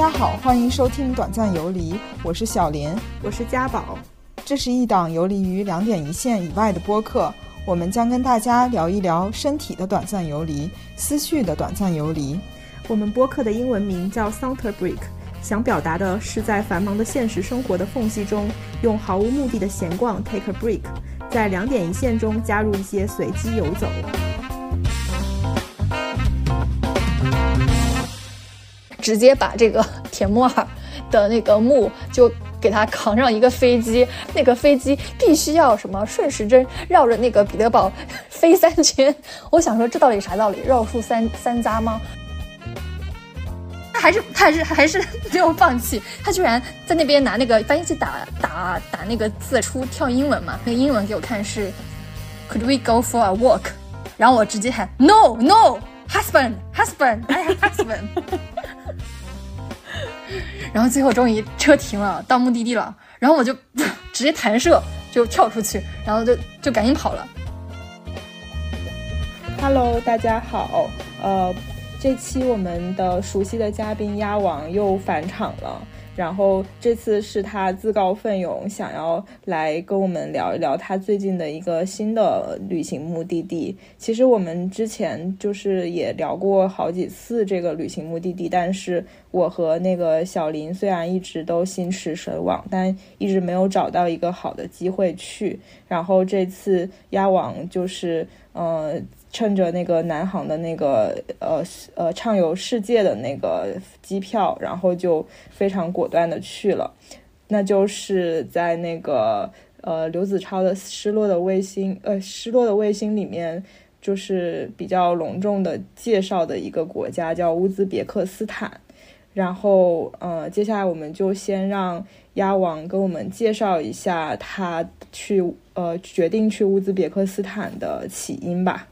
家好，欢迎收听短暂游离，我是小林，我是家宝。这是一档游离于两点一线以外的播客，我们将跟大家聊一聊身体的短暂游离，思绪的短暂游离。我们播客的英文名叫 Saunter Break，想表达的是在繁忙的现实生活的缝隙中，用毫无目的的闲逛 take a break，在两点一线中加入一些随机游走。直接把这个铁木尔的那个墓就给他扛上一个飞机，那个飞机必须要什么顺时针绕着那个彼得堡 飞三圈。我想说这到底啥道理？绕树三三匝吗？他还是他还是还是没有放弃，他居然在那边拿那个翻译器打打打那个字出跳英文嘛？那个英文给我看是 Could we go for a walk？然后我直接喊 No No Husband Husband I have husband。然后最后终于车停了，到目的地了，然后我就 直接弹射就跳出去，然后就就赶紧跑了。Hello，大家好，呃，这期我们的熟悉的嘉宾鸭王又返场了。然后这次是他自告奋勇，想要来跟我们聊一聊他最近的一个新的旅行目的地。其实我们之前就是也聊过好几次这个旅行目的地，但是我和那个小林虽然一直都心驰神往，但一直没有找到一个好的机会去。然后这次鸭王就是，呃。趁着那个南航的那个呃呃畅游世界的那个机票，然后就非常果断的去了。那就是在那个呃刘子超的《失落的卫星》呃《失落的卫星》里面，就是比较隆重的介绍的一个国家叫乌兹别克斯坦。然后呃接下来我们就先让鸭王跟我们介绍一下他去呃决定去乌兹别克斯坦的起因吧。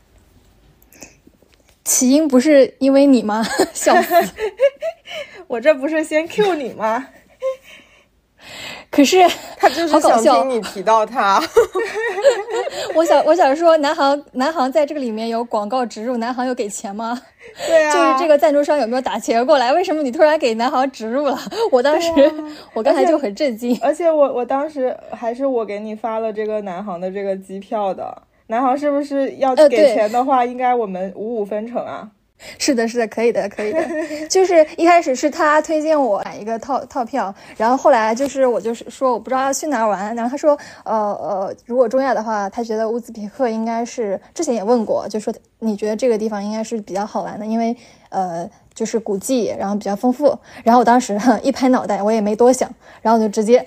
起因不是因为你吗？笑死！我这不是先 Q 你吗？可是他就是想听你提到他。我想，我想说，南航，南航在这个里面有广告植入，南航有给钱吗？对啊，就是这个赞助商有没有打钱过来？为什么你突然给南航植入了？我当时，我刚才就很震惊。而且我，我当时还是我给你发了这个南航的这个机票的。南航是不是要给钱的话，应该我们五五分成啊？是的，是的，可以的，可以的。就是一开始是他推荐我买一个套套票，然后后来就是我就是说我不知道要去哪儿玩，然后他说呃呃，如果中亚的话，他觉得乌兹别克应该是之前也问过，就说你觉得这个地方应该是比较好玩的，因为呃就是古迹，然后比较丰富。然后我当时一拍脑袋，我也没多想，然后就直接。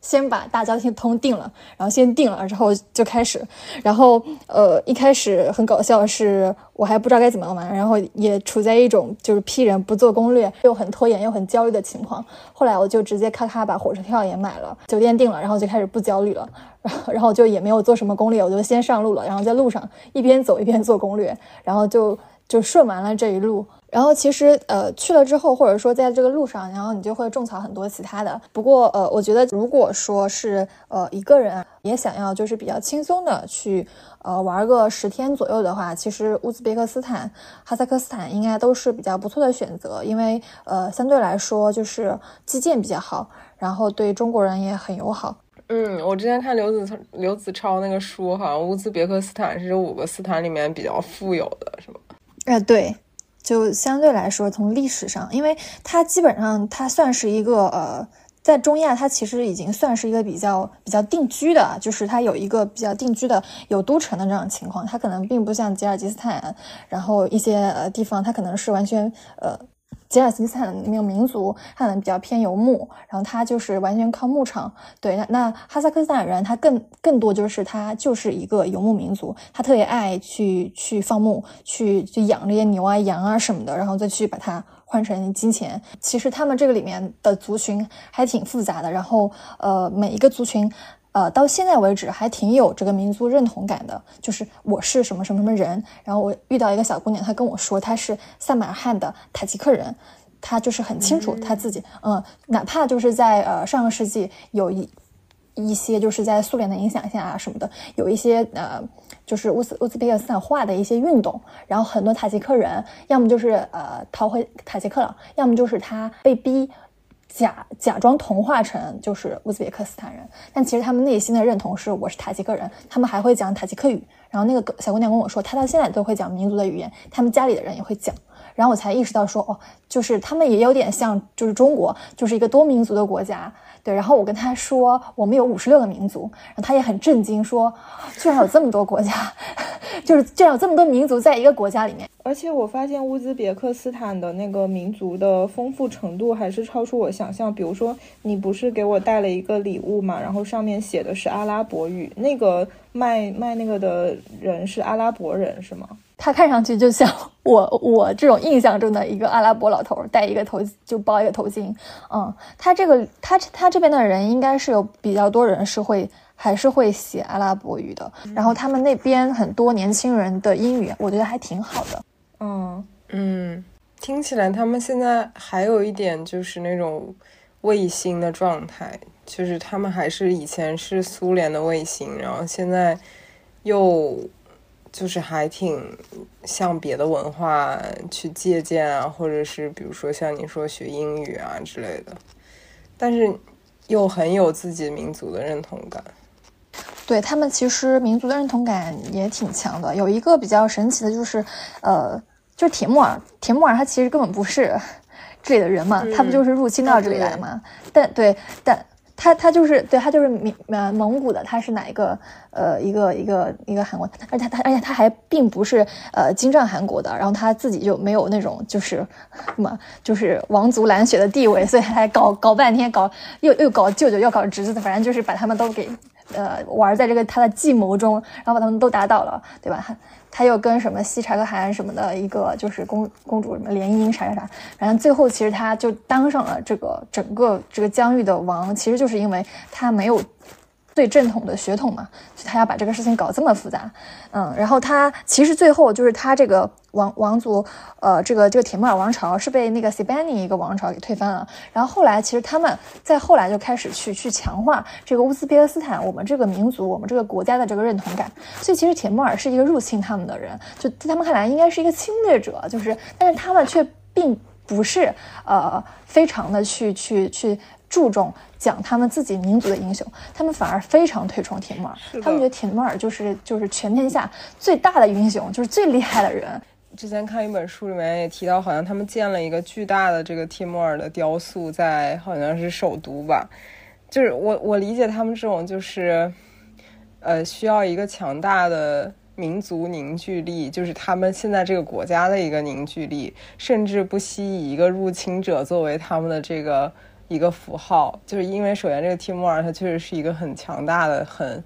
先把大交通定了，然后先定了之后就开始，然后呃一开始很搞笑，是我还不知道该怎么玩，然后也处在一种就是批人不做攻略又很拖延又很焦虑的情况。后来我就直接咔咔把火车票也买了，酒店定了，然后就开始不焦虑了，然 后然后就也没有做什么攻略，我就先上路了，然后在路上一边走一边做攻略，然后就就顺完了这一路。然后其实，呃，去了之后，或者说在这个路上，然后你就会种草很多其他的。不过，呃，我觉得如果说是呃一个人也想要就是比较轻松的去呃玩个十天左右的话，其实乌兹别克斯坦、哈萨克斯坦应该都是比较不错的选择，因为呃相对来说就是基建比较好，然后对中国人也很友好。嗯，我之前看刘子刘子超那个书，好像乌兹别克斯坦是五个斯坦里面比较富有的，是吗？哎，对。就相对来说，从历史上，因为它基本上它算是一个呃，在中亚它其实已经算是一个比较比较定居的，就是它有一个比较定居的有都城的这种情况，它可能并不像吉尔吉斯坦，然后一些呃地方它可能是完全呃。吉尔吉斯坦那个民族，他可能比较偏游牧，然后他就是完全靠牧场。对，那那哈萨克斯坦人，他更更多就是他就是一个游牧民族，他特别爱去去放牧，去去养这些牛啊、羊啊什么的，然后再去把它换成金钱。其实他们这个里面的族群还挺复杂的，然后呃，每一个族群。呃，到现在为止还挺有这个民族认同感的，就是我是什么什么什么人。然后我遇到一个小姑娘，她跟我说她是萨马尔罕的塔吉克人，她就是很清楚她自己，嗯，哪怕就是在呃上个世纪有一一些就是在苏联的影响下啊什么的，有一些呃，就是乌兹乌兹别克斯坦化的一些运动，然后很多塔吉克人要么就是呃逃回塔吉克了，要么就是他被逼假假装同化成就是乌兹别克斯坦人，但其实他们内心的认同是我是塔吉克人，他们还会讲塔吉克语。然后那个小姑娘跟我说，她到现在都会讲民族的语言，他们家里的人也会讲。然后我才意识到说，哦，就是他们也有点像，就是中国，就是一个多民族的国家。对，然后我跟他说，我们有五十六个民族，然后他也很震惊，说，居然有这么多国家，就是居然有这么多民族在一个国家里面。而且我发现乌兹别克斯坦的那个民族的丰富程度还是超出我想象。比如说，你不是给我带了一个礼物嘛，然后上面写的是阿拉伯语，那个卖卖那个的人是阿拉伯人是吗？他看上去就像我 我这种印象中的一个阿拉伯老头，戴一个头就包一个头巾。嗯，他这个他他这边的人应该是有比较多人是会还是会写阿拉伯语的。然后他们那边很多年轻人的英语，我觉得还挺好的。嗯嗯，听起来他们现在还有一点就是那种卫星的状态，就是他们还是以前是苏联的卫星，然后现在又。就是还挺向别的文化去借鉴啊，或者是比如说像你说学英语啊之类的，但是又很有自己民族的认同感。对他们其实民族的认同感也挺强的。有一个比较神奇的就是，呃，就是铁木尔。铁木尔他其实根本不是 这里的人嘛，他不就是入侵到这里来的嘛？但对，但。他他就是对他就是蒙蒙古的，他是哪一个呃一个一个一个韩国，而且他而且他还并不是呃金帐汗国的，然后他自己就没有那种就是什么就是王族蓝血的地位，所以他还搞搞半天搞又又搞舅舅又搞侄子，反正就是把他们都给呃玩在这个他的计谋中，然后把他们都打倒了，对吧？他又跟什么西察克汗什么的一个就是公公主什么联姻啥啥啥，反正最后其实他就当上了这个整个这个疆域的王，其实就是因为他没有。最正统的血统嘛，所以他要把这个事情搞这么复杂，嗯，然后他其实最后就是他这个王王族，呃，这个这个铁木尔王朝是被那个 Sibani 一个王朝给推翻了，然后后来其实他们在后来就开始去去强化这个乌兹别克斯坦我们这个民族我们这个国家的这个认同感，所以其实铁木尔是一个入侵他们的人，就在他们看来应该是一个侵略者，就是但是他们却并不是呃非常的去去去。注重讲他们自己民族的英雄，他们反而非常推崇铁木尔，他们觉得铁木尔就是就是全天下最大的英雄，就是最厉害的人。之前看一本书里面也提到，好像他们建了一个巨大的这个铁木尔的雕塑，在好像是首都吧。就是我我理解他们这种就是，呃，需要一个强大的民族凝聚力，就是他们现在这个国家的一个凝聚力，甚至不惜以一个入侵者作为他们的这个。一个符号，就是因为首先这个提莫尔他确实是一个很强大的、很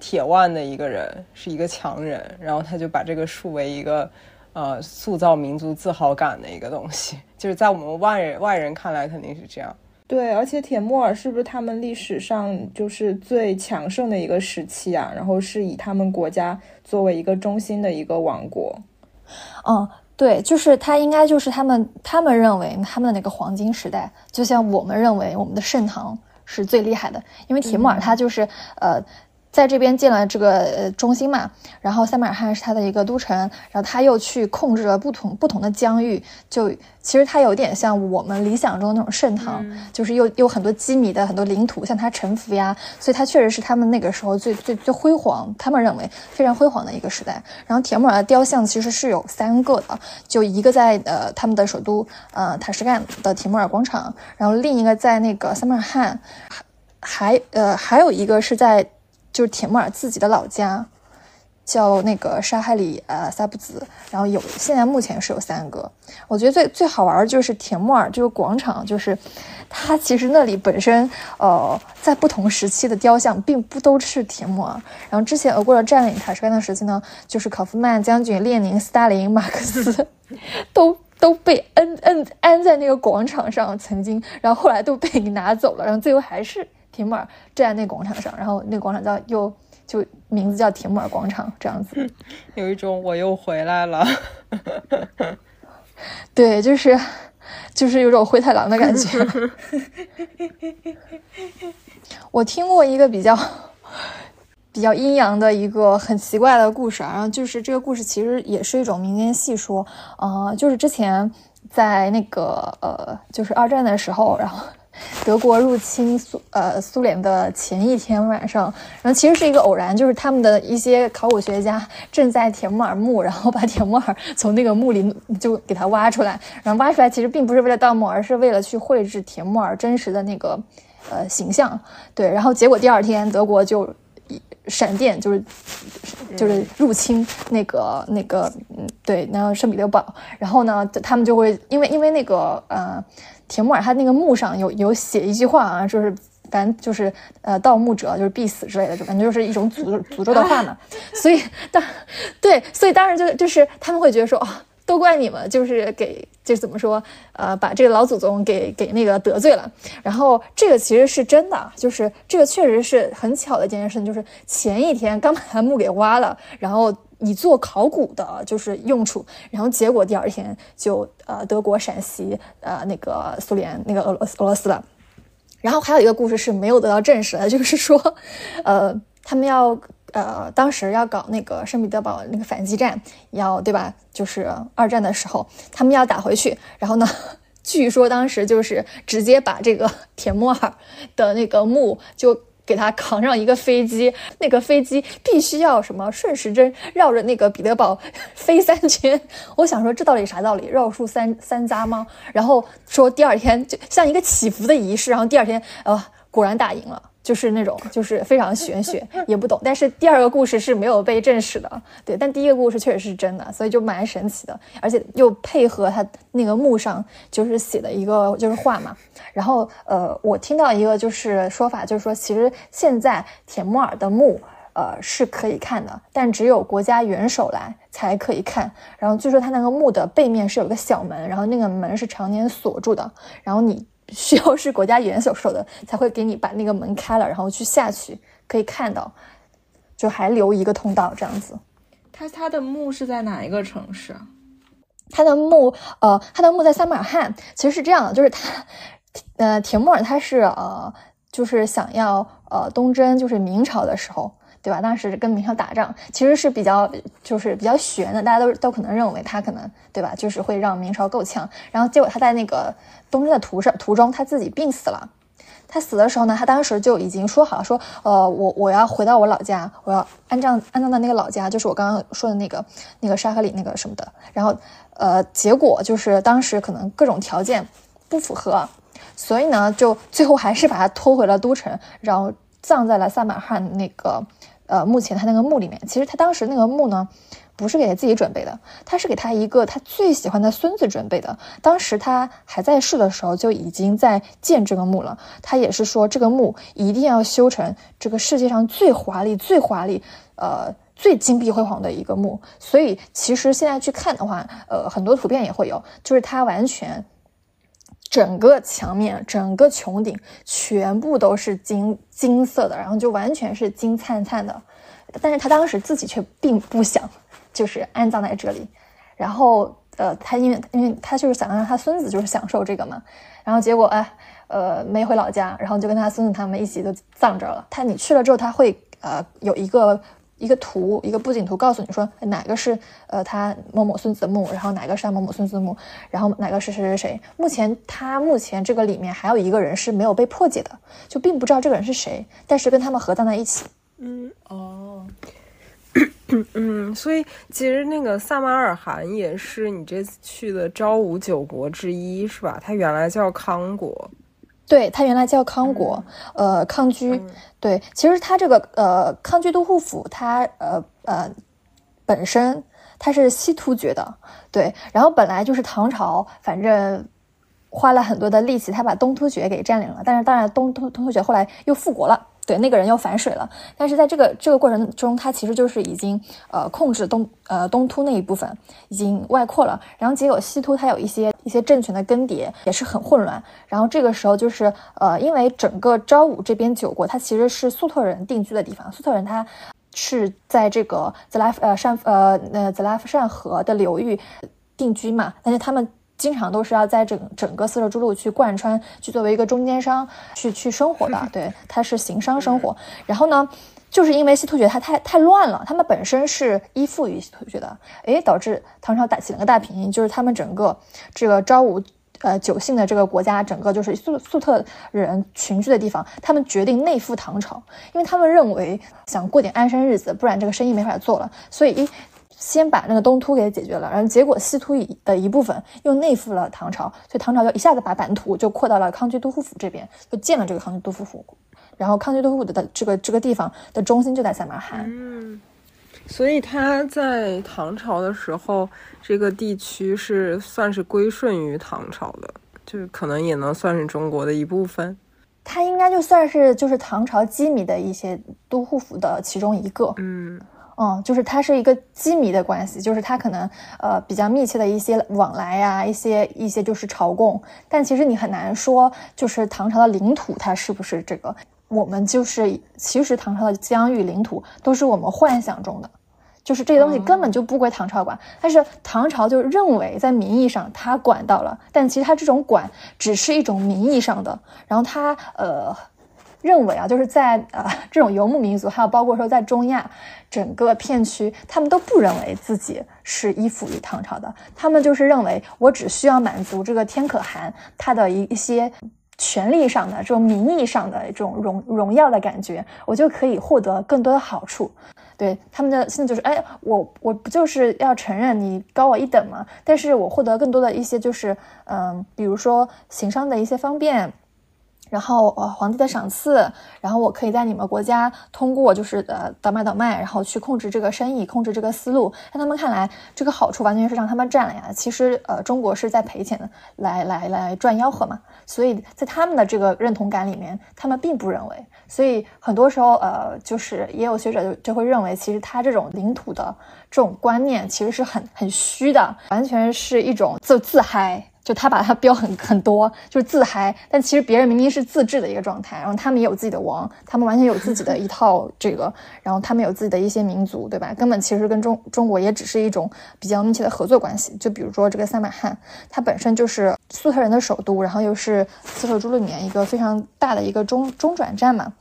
铁腕的一个人，是一个强人，然后他就把这个树为一个呃塑造民族自豪感的一个东西，就是在我们外人外人看来肯定是这样。对，而且铁木尔是不是他们历史上就是最强盛的一个时期啊？然后是以他们国家作为一个中心的一个王国。嗯。对，就是他应该就是他们，他们认为他们的那个黄金时代，就像我们认为我们的盛唐是最厉害的，因为铁木尔他就是呃。在这边建了这个呃中心嘛，然后塞马尔罕是他的一个都城，然后他又去控制了不同不同的疆域，就其实他有点像我们理想中那种盛唐，就是又有很多机密的很多领土向他臣服呀，所以他确实是他们那个时候最最最辉煌，他们认为非常辉煌的一个时代。然后铁木尔的雕像其实是有三个的，就一个在呃他们的首都呃塔什干的铁木尔广场，然后另一个在那个塞马尔罕，还呃还有一个是在。就是铁木尔自己的老家，叫那个沙海里呃萨布兹，然后有现在目前是有三个。我觉得最最好玩的就是铁木尔这个广场，就是它其实那里本身呃在不同时期的雕像并不都是铁木尔。然后之前俄国的占领塔什干的时期呢，就是考夫曼将军、列宁、斯大林、马克思 都都被摁摁安在那个广场上，曾经，然后后来都被你拿走了，然后最后还是。铁木尔站在那广场上，然后那个广场叫又就名字叫铁木尔广场，这样子，有一种我又回来了。对，就是就是有种灰太狼的感觉。我听过一个比较比较阴阳的一个很奇怪的故事，然后就是这个故事其实也是一种民间戏说，呃，就是之前在那个呃，就是二战的时候，然后。德国入侵苏呃苏联的前一天晚上，然后其实是一个偶然，就是他们的一些考古学家正在铁木尔墓，然后把铁木尔从那个墓里就给它挖出来，然后挖出来其实并不是为了盗墓，而是为了去绘制铁木尔真实的那个呃形象。对，然后结果第二天德国就闪电就是就是入侵那个那个嗯对，然后圣彼得堡，然后呢他们就会因为因为那个呃。铁木尔他那个墓上有有写一句话啊，就是反正就是呃盗墓者就是必死之类的，就反正就是一种诅诅咒的话嘛。所以当对，所以当时就就是他们会觉得说哦，都怪你们，就是给就是怎么说呃把这个老祖宗给给那个得罪了。然后这个其实是真的，就是这个确实是很巧的一件事情，就是前一天刚把他墓给挖了，然后。以做考古的就是用处，然后结果第二天就呃德国陕西呃那个苏联那个俄罗斯俄罗斯了，然后还有一个故事是没有得到证实的，就是说，呃他们要呃当时要搞那个圣彼得堡那个反击战，要对吧？就是二战的时候他们要打回去，然后呢，据说当时就是直接把这个铁木尔的那个墓就。给他扛上一个飞机，那个飞机必须要什么顺时针绕着那个彼得堡飞三圈。我想说这到底啥道理？绕树三三匝吗？然后说第二天就像一个祈福的仪式，然后第二天呃果然打赢了。就是那种，就是非常玄学，也不懂。但是第二个故事是没有被证实的，对。但第一个故事确实是真的，所以就蛮神奇的，而且又配合他那个墓上就是写的一个就是画嘛。然后呃，我听到一个就是说法，就是说其实现在铁木尔的墓呃是可以看的，但只有国家元首来才可以看。然后据说他那个墓的背面是有个小门，然后那个门是常年锁住的，然后你。需要是国家元首说的，才会给你把那个门开了，然后去下去可以看到，就还留一个通道这样子。他他的墓是在哪一个城市？他的墓，呃，他的墓在撒马尔罕。其实是这样的，就是他，呃，铁木尔他是呃，就是想要呃东征，就是明朝的时候。对吧？当时跟明朝打仗，其实是比较就是比较悬的，大家都都可能认为他可能对吧，就是会让明朝够呛。然后结果他在那个东征的途上途中，他自己病死了。他死的时候呢，他当时就已经说好了，说呃，我我要回到我老家，我要安葬安葬在那个老家，就是我刚刚说的那个那个沙河里那个什么的。然后呃，结果就是当时可能各种条件不符合，所以呢，就最后还是把他拖回了都城，然后葬在了萨马罕那个。呃，目前他那个墓里面，其实他当时那个墓呢，不是给他自己准备的，他是给他一个他最喜欢的孙子准备的。当时他还在世的时候，就已经在建这个墓了。他也是说，这个墓一定要修成这个世界上最华丽、最华丽、呃最金碧辉煌的一个墓。所以，其实现在去看的话，呃，很多图片也会有，就是他完全。整个墙面、整个穹顶全部都是金金色的，然后就完全是金灿灿的。但是他当时自己却并不想，就是安葬在这里。然后，呃，他因为因为他就是想让他孙子就是享受这个嘛。然后结果，哎，呃，没回老家，然后就跟他孙子他们一起就葬这了。他你去了之后，他会呃有一个。一个图，一个布景图，告诉你说哪个是呃他某某孙子墓，然后哪个是他某某孙子墓，然后哪个是谁谁谁。目前他目前这个里面还有一个人是没有被破解的，就并不知道这个人是谁，但是跟他们合葬在一起。嗯哦，嗯，所以其实那个萨马尔汗也是你这次去的昭武九国之一，是吧？它原来叫康国。对，它原来叫康国，呃，康居。对，其实它这个呃康居都护府，它呃呃本身它是西突厥的，对，然后本来就是唐朝，反正花了很多的力气，他把东突厥给占领了，但是当然东东东突厥后来又复国了。对，那个人又反水了，但是在这个这个过程中，他其实就是已经呃控制东呃东突那一部分，已经外扩了。然后结果西突他有一些一些政权的更迭，也是很混乱。然后这个时候就是呃，因为整个昭武这边九国，它其实是粟特人定居的地方，粟特人他是在这个泽拉夫呃善呃呃泽拉夫善河的流域定居嘛，但是他们。经常都是要在整整个丝绸之路去贯穿，去作为一个中间商去去生活的。对，他是行商生活。然后呢，就是因为西突厥他太太乱了，他们本身是依附于西突厥的，诶，导致唐朝打起了个大便宜，就是他们整个这个昭武。呃，九姓的这个国家，整个就是粟粟特人群居的地方，他们决定内附唐朝，因为他们认为想过点安生日子，不然这个生意没法做了，所以一先把那个东突给解决了，然后结果西突的一部分又内附了唐朝，所以唐朝就一下子把版图就扩到了康居都护府这边，就建了这个康居都护府，然后康居都护府的这个这个地方的中心就在撒马尔罕。嗯。所以他在唐朝的时候，这个地区是算是归顺于唐朝的，就是可能也能算是中国的一部分。他应该就算是就是唐朝机密的一些都护府的其中一个。嗯嗯，就是它是一个机密的关系，就是它可能呃比较密切的一些往来呀，一些一些就是朝贡。但其实你很难说，就是唐朝的领土它是不是这个。我们就是，其实唐朝的疆域领土都是我们幻想中的，就是这些东西根本就不归唐朝管。但是唐朝就认为在名义上他管到了，但其实他这种管只是一种名义上的。然后他呃认为啊，就是在呃 这种游牧民族，还有包括说在中亚整个片区，他们都不认为自己是依附于唐朝的，他们就是认为我只需要满足这个天可汗他的一一些。权力上的这种名义上的这种荣荣耀的感觉，我就可以获得更多的好处。对他们的现在就是，哎，我我不就是要承认你高我一等吗？但是我获得更多的一些就是，嗯，比如说行商的一些方便。然后呃，皇帝的赏赐，然后我可以在你们国家通过就是呃倒卖倒卖，然后去控制这个生意，控制这个思路。在他们看来，这个好处完全是让他们占了呀。其实呃，中国是在赔钱的，来来来赚吆喝嘛。所以在他们的这个认同感里面，他们并不认为。所以很多时候呃，就是也有学者就就会认为，其实他这种领土的这种观念其实是很很虚的，完全是一种自自嗨。就他把它标很很多，就是自嗨，但其实别人明明是自治的一个状态，然后他们也有自己的王，他们完全有自己的一套这个，然后他们有自己的一些民族，对吧？根本其实跟中中国也只是一种比较密切的合作关系。就比如说这个撒马汉，它本身就是粟特人的首都，然后又是丝绸之路里面一个非常大的一个中中转站嘛，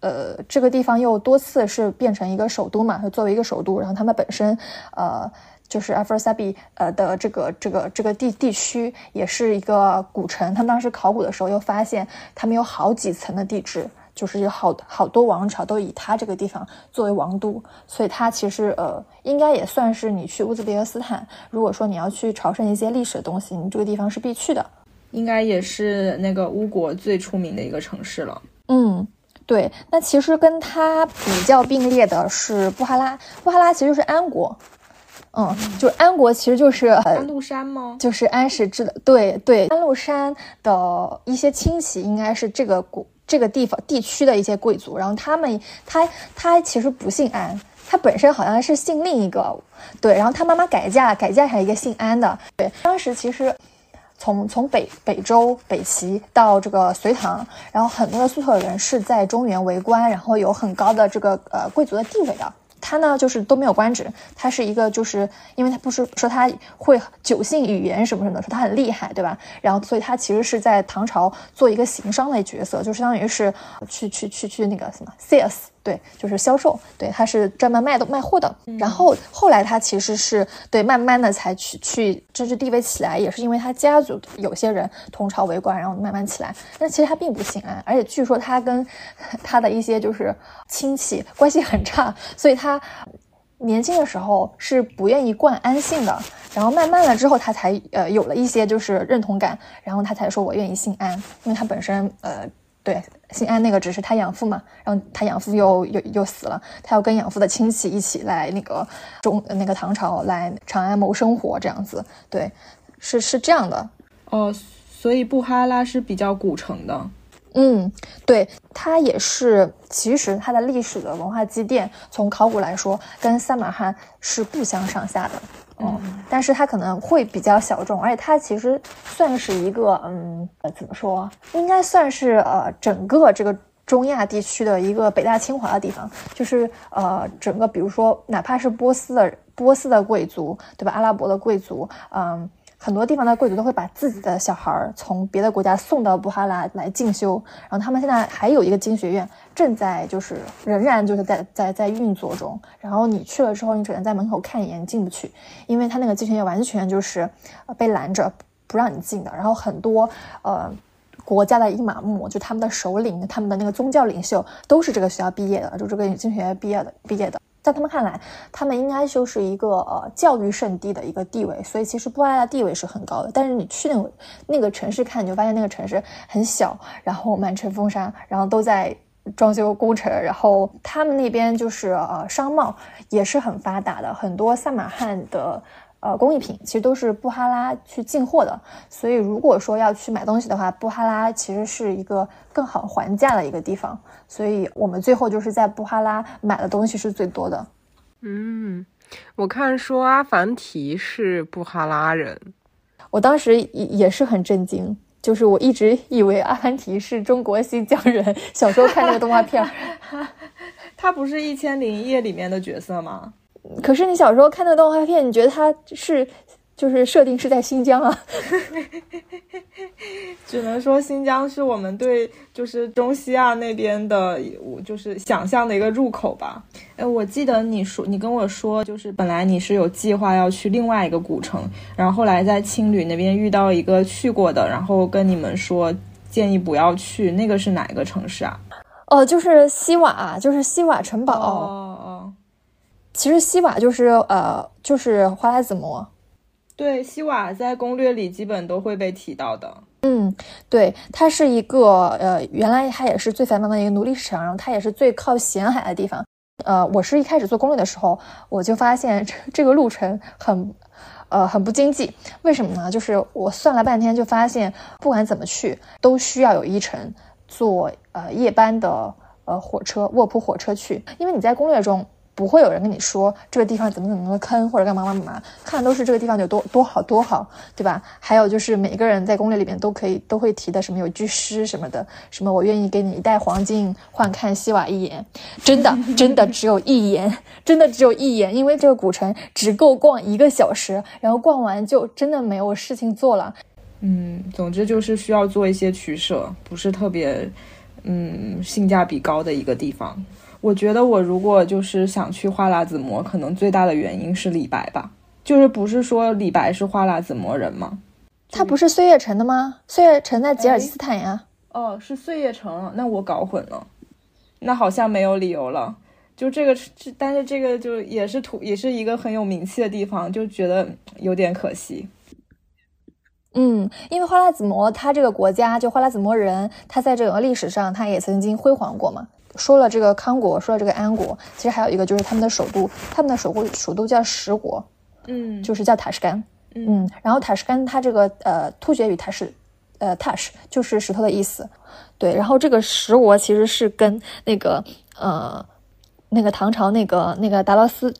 呃，这个地方又多次是变成一个首都嘛，作为一个首都，然后他们本身，呃。就是阿弗萨比呃的这个这个这个地地区也是一个古城，他们当时考古的时候又发现他们有好几层的地质，就是有好好多王朝都以他这个地方作为王都，所以它其实呃应该也算是你去乌兹别克斯坦，如果说你要去朝圣一些历史的东西，你这个地方是必去的，应该也是那个乌国最出名的一个城市了。嗯，对，那其实跟它比较并列的是布哈拉，布哈拉其实就是安国。嗯，就是安国其实就是安禄山吗？就是安史之的，对对，安禄山的一些亲戚应该是这个国这个地方地区的一些贵族，然后他们他他其实不姓安，他本身好像是姓另一个，对，然后他妈妈改嫁改嫁成一个姓安的，对，当时其实从从北北周北齐到这个隋唐，然后很多的粟特人是在中原为官，然后有很高的这个呃贵族的地位的。他呢，就是都没有官职，他是一个，就是因为他不是说他会酒性语言什么什么的，说他很厉害，对吧？然后，所以他其实是在唐朝做一个行商的角色，就相当于是去去去去那个什么 sales。对，就是销售，对，他是专门卖的卖货的。然后后来他其实是对慢慢的才去去政治地位起来，也是因为他家族有些人同朝为官，然后慢慢起来。但其实他并不姓安，而且据说他跟他的一些就是亲戚关系很差，所以他年轻的时候是不愿意冠安姓的。然后慢慢了之后，他才呃有了一些就是认同感，然后他才说我愿意姓安，因为他本身呃。对，姓安那个只是他养父嘛，然后他养父又又又死了，他要跟养父的亲戚一起来那个中那个唐朝来长安谋生活这样子。对，是是这样的。哦，所以布哈拉是比较古城的。嗯，对，它也是，其实它的历史的文化积淀，从考古来说，跟撒马罕是不相上下的。嗯，但是它可能会比较小众，而且它其实算是一个，嗯，呃，怎么说？应该算是呃，整个这个中亚地区的一个北大清华的地方，就是呃，整个比如说哪怕是波斯的波斯的贵族，对吧？阿拉伯的贵族，嗯，很多地方的贵族都会把自己的小孩儿从别的国家送到布哈拉来进修，然后他们现在还有一个经学院正在就是仍然就是在在在运作中。然后你去了之后，你只能在门口看一眼，进不去，因为他那个经学院完全就是被拦着不让你进的。然后很多呃国家的伊玛目，就他们的首领，他们的那个宗教领袖都是这个学校毕业的，就这个经学院毕业的毕业的。在他们看来，他们应该就是一个呃教育圣地的一个地位，所以其实布哈拉地位是很高的。但是你去那个那个城市看，你就发现那个城市很小，然后满城风沙，然后都在装修工程，然后他们那边就是呃商贸也是很发达的，很多萨马汉的。呃，工艺品其实都是布哈拉去进货的，所以如果说要去买东西的话，布哈拉其实是一个更好还价的一个地方。所以我们最后就是在布哈拉买的东西是最多的。嗯，我看说阿凡提是布哈拉人，我当时也也是很震惊，就是我一直以为阿凡提是中国新疆人。小时候看那个动画片，他不是《一千零一夜》里面的角色吗？可是你小时候看那个动画片，你觉得它是就是设定是在新疆啊？只能说新疆是我们对就是中西亚那边的，就是想象的一个入口吧。哎，我记得你说你跟我说，就是本来你是有计划要去另外一个古城，然后后来在青旅那边遇到一个去过的，然后跟你们说建议不要去。那个是哪一个城市啊？哦，就是西瓦，就是西瓦城堡。哦哦。其实西瓦就是呃，就是花剌子模。对，西瓦在攻略里基本都会被提到的。嗯，对，它是一个呃，原来它也是最繁忙的一个奴隶市场，然后它也是最靠咸海的地方。呃，我是一开始做攻略的时候，我就发现这这个路程很呃很不经济。为什么呢？就是我算了半天，就发现不管怎么去，都需要有一程坐呃夜班的呃火车卧铺火车去，因为你在攻略中。不会有人跟你说这个地方怎么怎么的坑或者干嘛干嘛，看都是这个地方有多多好多好，对吧？还有就是每个人在攻略里面都可以都会提的什么有句诗什么的，什么我愿意给你一袋黄金换看西瓦一眼，真的真的只有一眼，真的只有一眼，因为这个古城只够逛一个小时，然后逛完就真的没有事情做了。嗯，总之就是需要做一些取舍，不是特别嗯性价比高的一个地方。我觉得我如果就是想去花剌子模，可能最大的原因是李白吧。就是不是说李白是花剌子模人吗？他不是岁月城的吗？岁月城在吉尔吉斯坦呀。哦，是岁月城，那我搞混了。那好像没有理由了。就这个，但是这个就也是土，也是一个很有名气的地方，就觉得有点可惜。嗯，因为花剌子模，他这个国家就花剌子模人，他在这个历史上他也曾经辉煌过嘛。说了这个康国，说了这个安国，其实还有一个就是他们的首都，他们的首都首都叫石国，嗯，就是叫塔什干，嗯，然后塔什干它这个呃突厥语它是呃 tash 就是石头的意思，对，然后这个石国其实是跟那个呃那个唐朝那个那个达拉斯。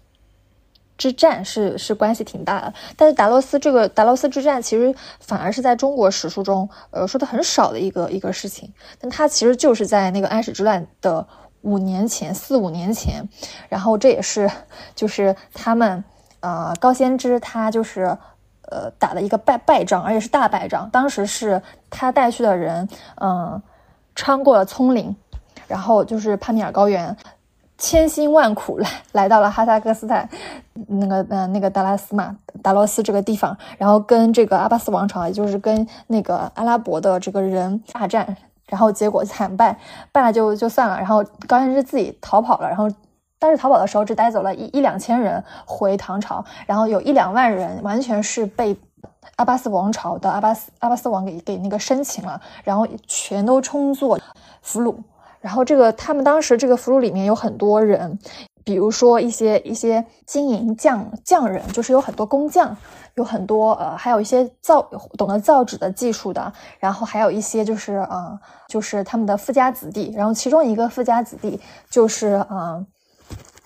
之战是是关系挺大的，但是达罗斯这个达罗斯之战其实反而是在中国史书中，呃，说的很少的一个一个事情。但它其实就是在那个安史之乱的五年前，四五年前，然后这也是就是他们呃高仙芝他就是呃打了一个败败仗，而且是大败仗。当时是他带去的人，嗯，穿过了葱岭，然后就是帕米尔高原。千辛万苦来来到了哈萨克斯坦，那个呃那个达拉斯嘛达罗斯这个地方，然后跟这个阿巴斯王朝，也就是跟那个阿拉伯的这个人大战，然后结果惨败，败了就就算了，然后高仙芝自己逃跑了，然后但是逃跑的时候只带走了一一两千人回唐朝，然后有一两万人完全是被阿巴斯王朝的阿巴斯阿巴斯王给给那个生擒了，然后全都充作俘虏。然后这个他们当时这个俘虏里面有很多人，比如说一些一些金银匠匠人，就是有很多工匠，有很多呃，还有一些造懂得造纸的技术的，然后还有一些就是呃，就是他们的富家子弟，然后其中一个富家子弟就是嗯。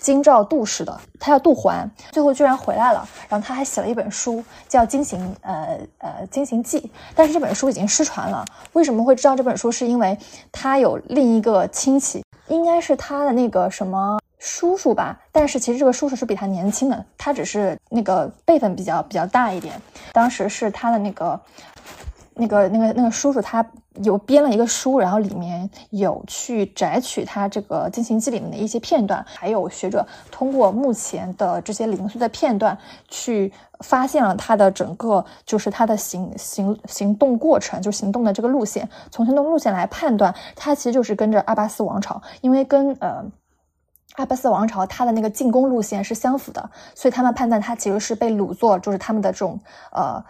京兆杜氏的，他叫杜环，最后居然回来了。然后他还写了一本书，叫《金行呃呃金行记》，但是这本书已经失传了。为什么会知道这本书？是因为他有另一个亲戚，应该是他的那个什么叔叔吧。但是其实这个叔叔是比他年轻的，他只是那个辈分比较比较大一点。当时是他的那个。那个、那个、那个叔叔他有编了一个书，然后里面有去摘取他这个进行记里面的一些片段，还有学者通过目前的这些零碎的片段，去发现了他的整个就是他的行行行动过程，就行动的这个路线，从行动路线来判断，他其实就是跟着阿巴斯王朝，因为跟呃阿巴斯王朝他的那个进攻路线是相符的，所以他们判断他其实是被掳作，就是他们的这种呃。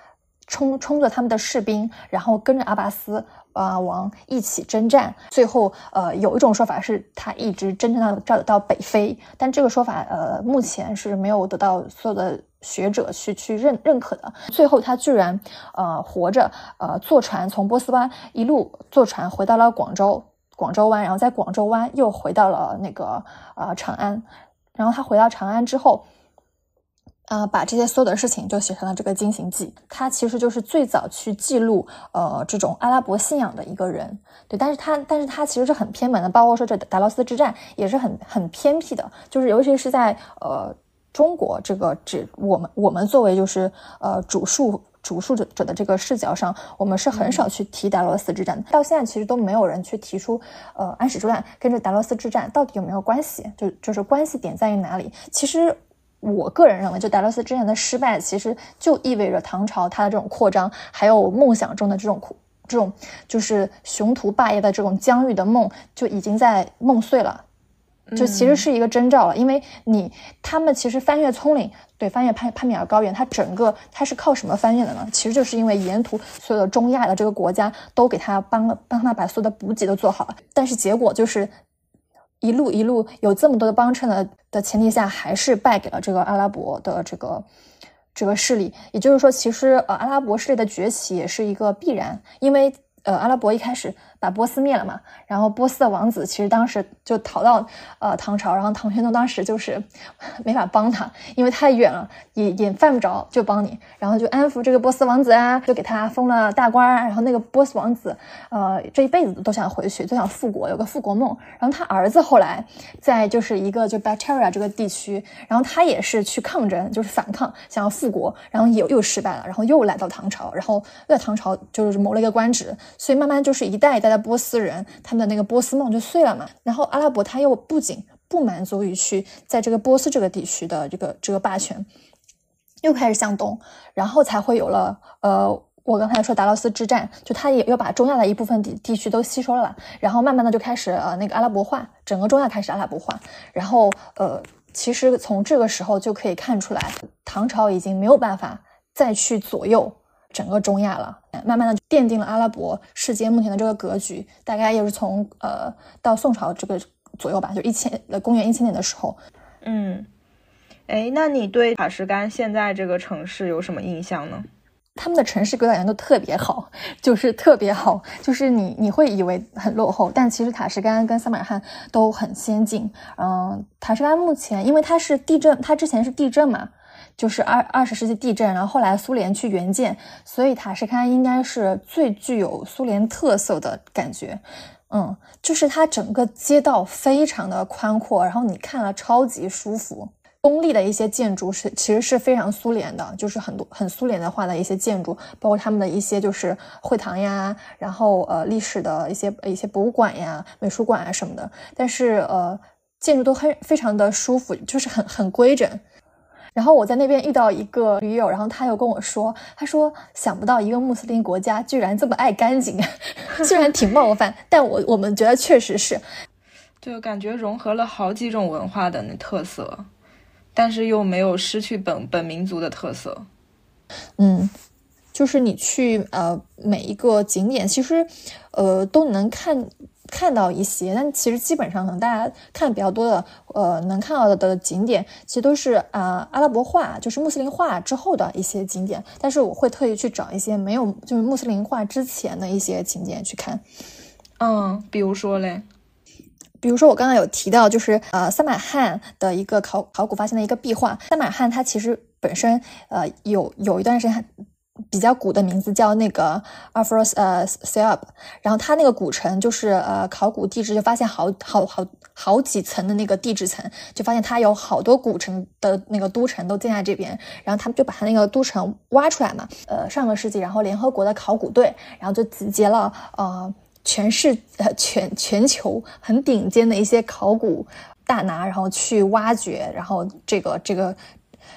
冲冲着他们的士兵，然后跟着阿巴斯啊王一起征战。最后，呃，有一种说法是他一直征战到到北非，但这个说法，呃，目前是没有得到所有的学者去去认认可的。最后，他居然呃活着，呃坐船从波斯湾一路坐船回到了广州广州湾，然后在广州湾又回到了那个呃长安。然后他回到长安之后。啊，把这些所有的事情就写成了这个《金行记》，他其实就是最早去记录呃这种阿拉伯信仰的一个人，对，但是他但是他其实是很偏门的，包括说这达罗斯之战也是很很偏僻的，就是尤其是在呃中国这个只我们我们作为就是呃主述主述者者的这个视角上，我们是很少去提达罗斯之战，到现在其实都没有人去提出呃安史之乱跟这达罗斯之战到底有没有关系，就就是关系点在于哪里，其实。我个人认为，就达罗斯之前的失败，其实就意味着唐朝它的这种扩张，还有梦想中的这种这种就是雄图霸业的这种疆域的梦，就已经在梦碎了，就其实是一个征兆了。因为你他们其实翻越葱岭，对，翻越潘潘米尔高原，它整个它是靠什么翻越的呢？其实就是因为沿途所有的中亚的这个国家都给他帮了帮他把所有的补给都做好了，但是结果就是。一路一路有这么多的帮衬的的前提下，还是败给了这个阿拉伯的这个这个势力。也就是说，其实呃，阿拉伯势力的崛起也是一个必然，因为呃，阿拉伯一开始。把波斯灭了嘛，然后波斯的王子其实当时就逃到呃唐朝，然后唐玄宗当时就是 没法帮他，因为太远了，也也犯不着就帮你，然后就安抚这个波斯王子啊，就给他封了大官，然后那个波斯王子呃这一辈子都想回去，都想复国，有个复国梦。然后他儿子后来在就是一个就 Bactria 这个地区，然后他也是去抗争，就是反抗，想要复国，然后又又失败了，然后又来到唐朝，然后在唐朝就是谋了一个官职，所以慢慢就是一代一代。波斯人他们的那个波斯梦就碎了嘛，然后阿拉伯他又不仅不满足于去在这个波斯这个地区的这个这个霸权，又开始向东，然后才会有了呃，我刚才说达罗斯之战，就他也又把中亚的一部分地地区都吸收了，然后慢慢的就开始呃那个阿拉伯化，整个中亚开始阿拉伯化，然后呃，其实从这个时候就可以看出来，唐朝已经没有办法再去左右。整个中亚了，慢慢的奠定了阿拉伯世界目前的这个格局。大概也是从呃到宋朝这个左右吧，就一千呃公元一千年的时候。嗯，哎，那你对塔什干现在这个城市有什么印象呢？他们的城市规划都特别好，就是特别好，就是你你会以为很落后，但其实塔什干跟萨马尔罕都很先进。嗯，塔什干目前因为它是地震，它之前是地震嘛。就是二二十世纪地震，然后后来苏联去援建，所以塔什干应该是最具有苏联特色的感觉。嗯，就是它整个街道非常的宽阔，然后你看了超级舒服。公立的一些建筑是其实是非常苏联的，就是很多很苏联的话的一些建筑，包括他们的一些就是会堂呀，然后呃历史的一些一些博物馆呀、美术馆啊什么的。但是呃建筑都很非常的舒服，就是很很规整。然后我在那边遇到一个驴友，然后他又跟我说，他说想不到一个穆斯林国家居然这么爱干净，虽然挺冒犯，但我我们觉得确实是，就感觉融合了好几种文化的那特色，但是又没有失去本本民族的特色。嗯，就是你去呃每一个景点，其实呃都能看。看到一些，但其实基本上可能大家看比较多的，呃，能看到的的景点，其实都是啊阿拉伯化，就是穆斯林化之后的一些景点。但是我会特意去找一些没有就是穆斯林化之前的一些景点去看。嗯，比如说嘞，比如说我刚刚有提到，就是呃萨马汉的一个考考古发现的一个壁画。萨马汉它其实本身呃有有一段时间。比较古的名字叫那个 Afros 呃 s e a b 然后它那个古城就是呃考古地质就发现好好好好几层的那个地质层，就发现它有好多古城的那个都城都建在这边，然后他们就把它那个都城挖出来嘛，呃上个世纪，然后联合国的考古队，然后就集结了呃全市呃全全球很顶尖的一些考古大拿，然后去挖掘，然后这个这个。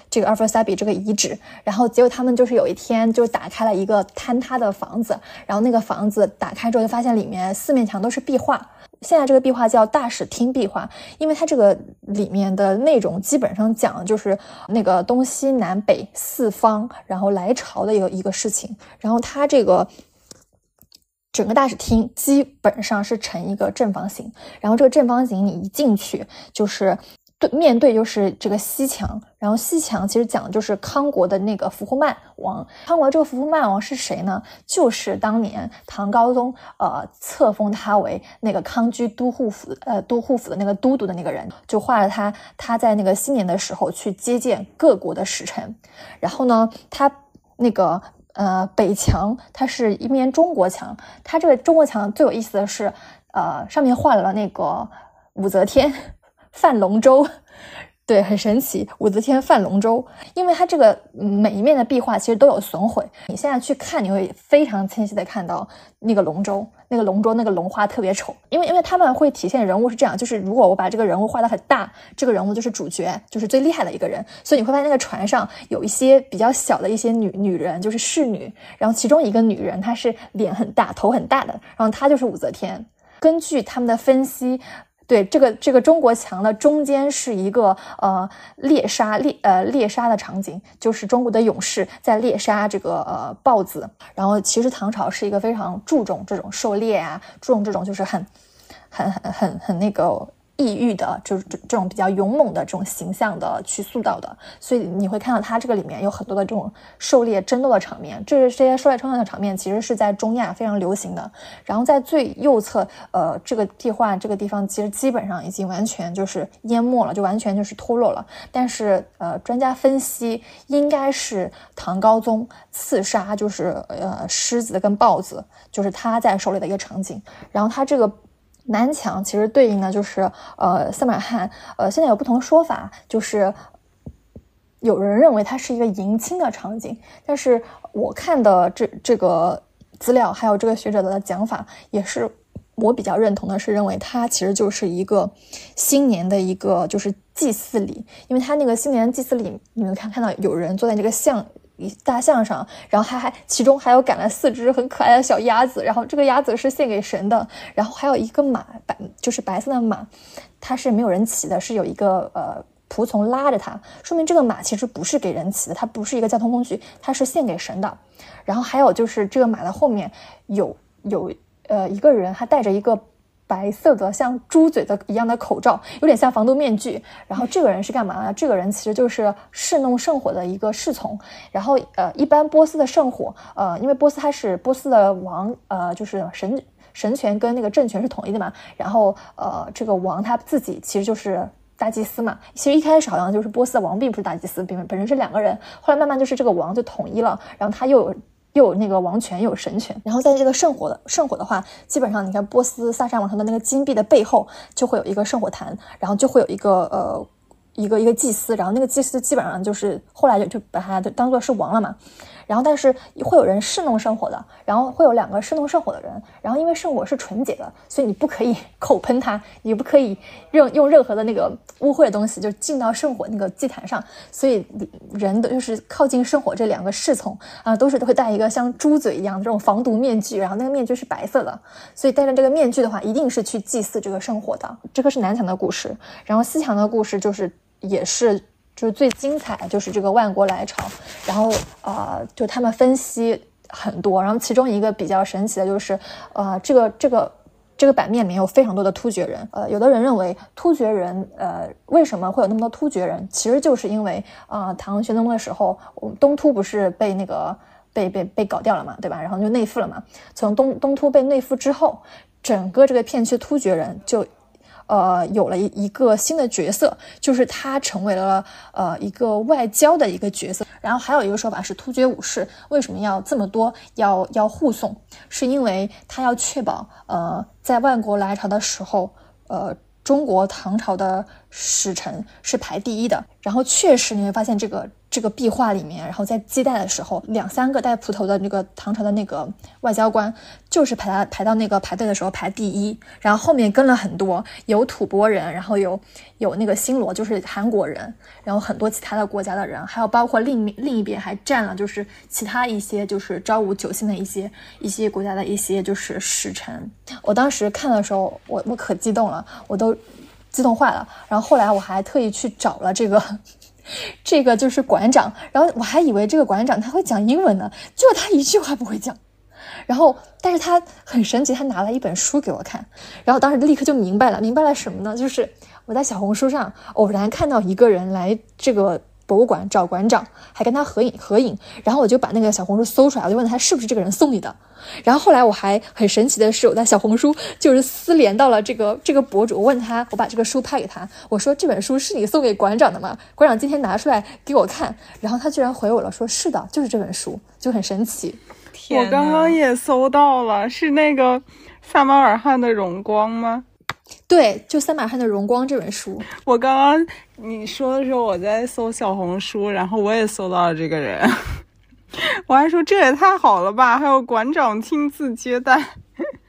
这个阿弗萨比这个遗址，然后结果他们就是有一天就打开了一个坍塌的房子，然后那个房子打开之后就发现里面四面墙都是壁画，现在这个壁画叫大使厅壁画，因为它这个里面的内容基本上讲的就是那个东西南北四方然后来朝的一个一个事情，然后它这个整个大使厅基本上是呈一个正方形，然后这个正方形你一进去就是。对，面对就是这个西墙，然后西墙其实讲的就是康国的那个福护曼王。康国这个福护曼王是谁呢？就是当年唐高宗呃册封他为那个康居都护府呃都护府的那个都督的那个人，就画了他他在那个新年的时候去接见各国的使臣。然后呢，他那个呃北墙它是一面中国墙，它这个中国墙最有意思的是呃上面画了那个武则天。泛龙舟，对，很神奇。武则天泛龙舟，因为它这个每一面的壁画其实都有损毁。你现在去看，你会非常清晰的看到那个龙舟，那个龙舟那个龙花特别丑。因为，因为他们会体现人物是这样，就是如果我把这个人物画的很大，这个人物就是主角，就是最厉害的一个人。所以你会发现那个船上有一些比较小的一些女女人，就是侍女。然后其中一个女人她是脸很大，头很大的，然后她就是武则天。根据他们的分析。对这个这个中国墙的中间是一个呃猎杀猎呃猎杀的场景，就是中国的勇士在猎杀这个呃豹子。然后其实唐朝是一个非常注重这种狩猎啊，注重这种就是很很很很很那个。抑郁的，就是这这种比较勇猛的这种形象的去塑造的，所以你会看到它这个里面有很多的这种狩猎争斗的场面，这是这些狩猎争斗的场面，其实是在中亚非常流行的。然后在最右侧，呃，这个地画这个地方其实基本上已经完全就是淹没了，就完全就是脱落了。但是呃，专家分析应该是唐高宗刺杀就是呃狮子跟豹子，就是他在狩猎的一个场景。然后他这个。南墙其实对应的就是呃萨满汉，呃现在有不同说法，就是有人认为它是一个迎亲的场景，但是我看的这这个资料还有这个学者的讲法，也是我比较认同的，是认为它其实就是一个新年的一个就是祭祀礼，因为它那个新年祭祀礼，你们看看到有人坐在这个像像。大象上，然后还还其中还有赶了四只很可爱的小鸭子，然后这个鸭子是献给神的，然后还有一个马白就是白色的马，它是没有人骑的，是有一个呃仆从拉着它，说明这个马其实不是给人骑的，它不是一个交通工具，它是献给神的。然后还有就是这个马的后面有有呃一个人，他带着一个。白色的像猪嘴的一样的口罩，有点像防毒面具。然后这个人是干嘛呢？这个人其实就是侍弄圣火的一个侍从。然后呃，一般波斯的圣火，呃，因为波斯他是波斯的王，呃，就是神神权跟那个政权是统一的嘛。然后呃，这个王他自己其实就是大祭司嘛。其实一开始好像就是波斯的王并不是大祭司，本本身是两个人。后来慢慢就是这个王就统一了，然后他又。又有那个王权，又有神权。然后在这个圣火的圣火的话，基本上你看波斯萨珊王朝的那个金币的背后就会有一个圣火坛，然后就会有一个呃一个一个祭司，然后那个祭司基本上就是后来就就把他当做是王了嘛。然后，但是会有人侍弄圣火的，然后会有两个侍弄圣火的人，然后因为圣火是纯洁的，所以你不可以口喷它，你不可以用用任何的那个污秽的东西就进到圣火那个祭坛上，所以人的就是靠近圣火这两个侍从啊，都是都会戴一个像猪嘴一样的这种防毒面具，然后那个面具是白色的，所以戴着这个面具的话，一定是去祭祀这个圣火的。这个是南墙的故事，然后西墙的故事就是也是。就是最精彩，就是这个万国来朝，然后呃，就他们分析很多，然后其中一个比较神奇的就是，呃，这个这个这个版面里面有非常多的突厥人，呃，有的人认为突厥人，呃，为什么会有那么多突厥人？其实就是因为啊，唐玄宗的时候，东突不是被那个被被被搞掉了嘛，对吧？然后就内附了嘛。从东东突被内附之后，整个这个片区突厥人就。呃有了一一个新的角色，就是他成为了呃一个外交的一个角色。然后还有一个说法是突厥武士为什么要这么多要要护送，是因为他要确保呃在万国来朝的时候，呃中国唐朝的使臣是排第一的。然后确实你会发现这个。这个壁画里面，然后在接待的时候，两三个带蒲头的那个唐朝的那个外交官，就是排到排到那个排队的时候排第一，然后后面跟了很多有吐蕃人，然后有有那个新罗，就是韩国人，然后很多其他的国家的人，还有包括另另一边还站了就是其他一些就是昭武九姓的一些一些国家的一些就是使臣。我当时看的时候，我我可激动了，我都激动坏了。然后后来我还特意去找了这个。这个就是馆长，然后我还以为这个馆长他会讲英文呢，就他一句话不会讲。然后，但是他很神奇，他拿了一本书给我看，然后当时立刻就明白了，明白了什么呢？就是我在小红书上偶然看到一个人来这个。博物馆找馆长，还跟他合影合影，然后我就把那个小红书搜出来，我就问他是不是这个人送你的。然后后来我还很神奇的是，我在小红书就是私联到了这个这个博主，我问他，我把这个书拍给他，我说这本书是你送给馆长的吗？馆长今天拿出来给我看，然后他居然回我了，说是的，就是这本书，就很神奇。我刚刚也搜到了，是那个 萨马尔汗的荣光吗？对，就三马汉的《荣光》这本书。我刚刚你说的时候，我在搜小红书，然后我也搜到了这个人。我还说这也太好了吧，还有馆长亲自接待，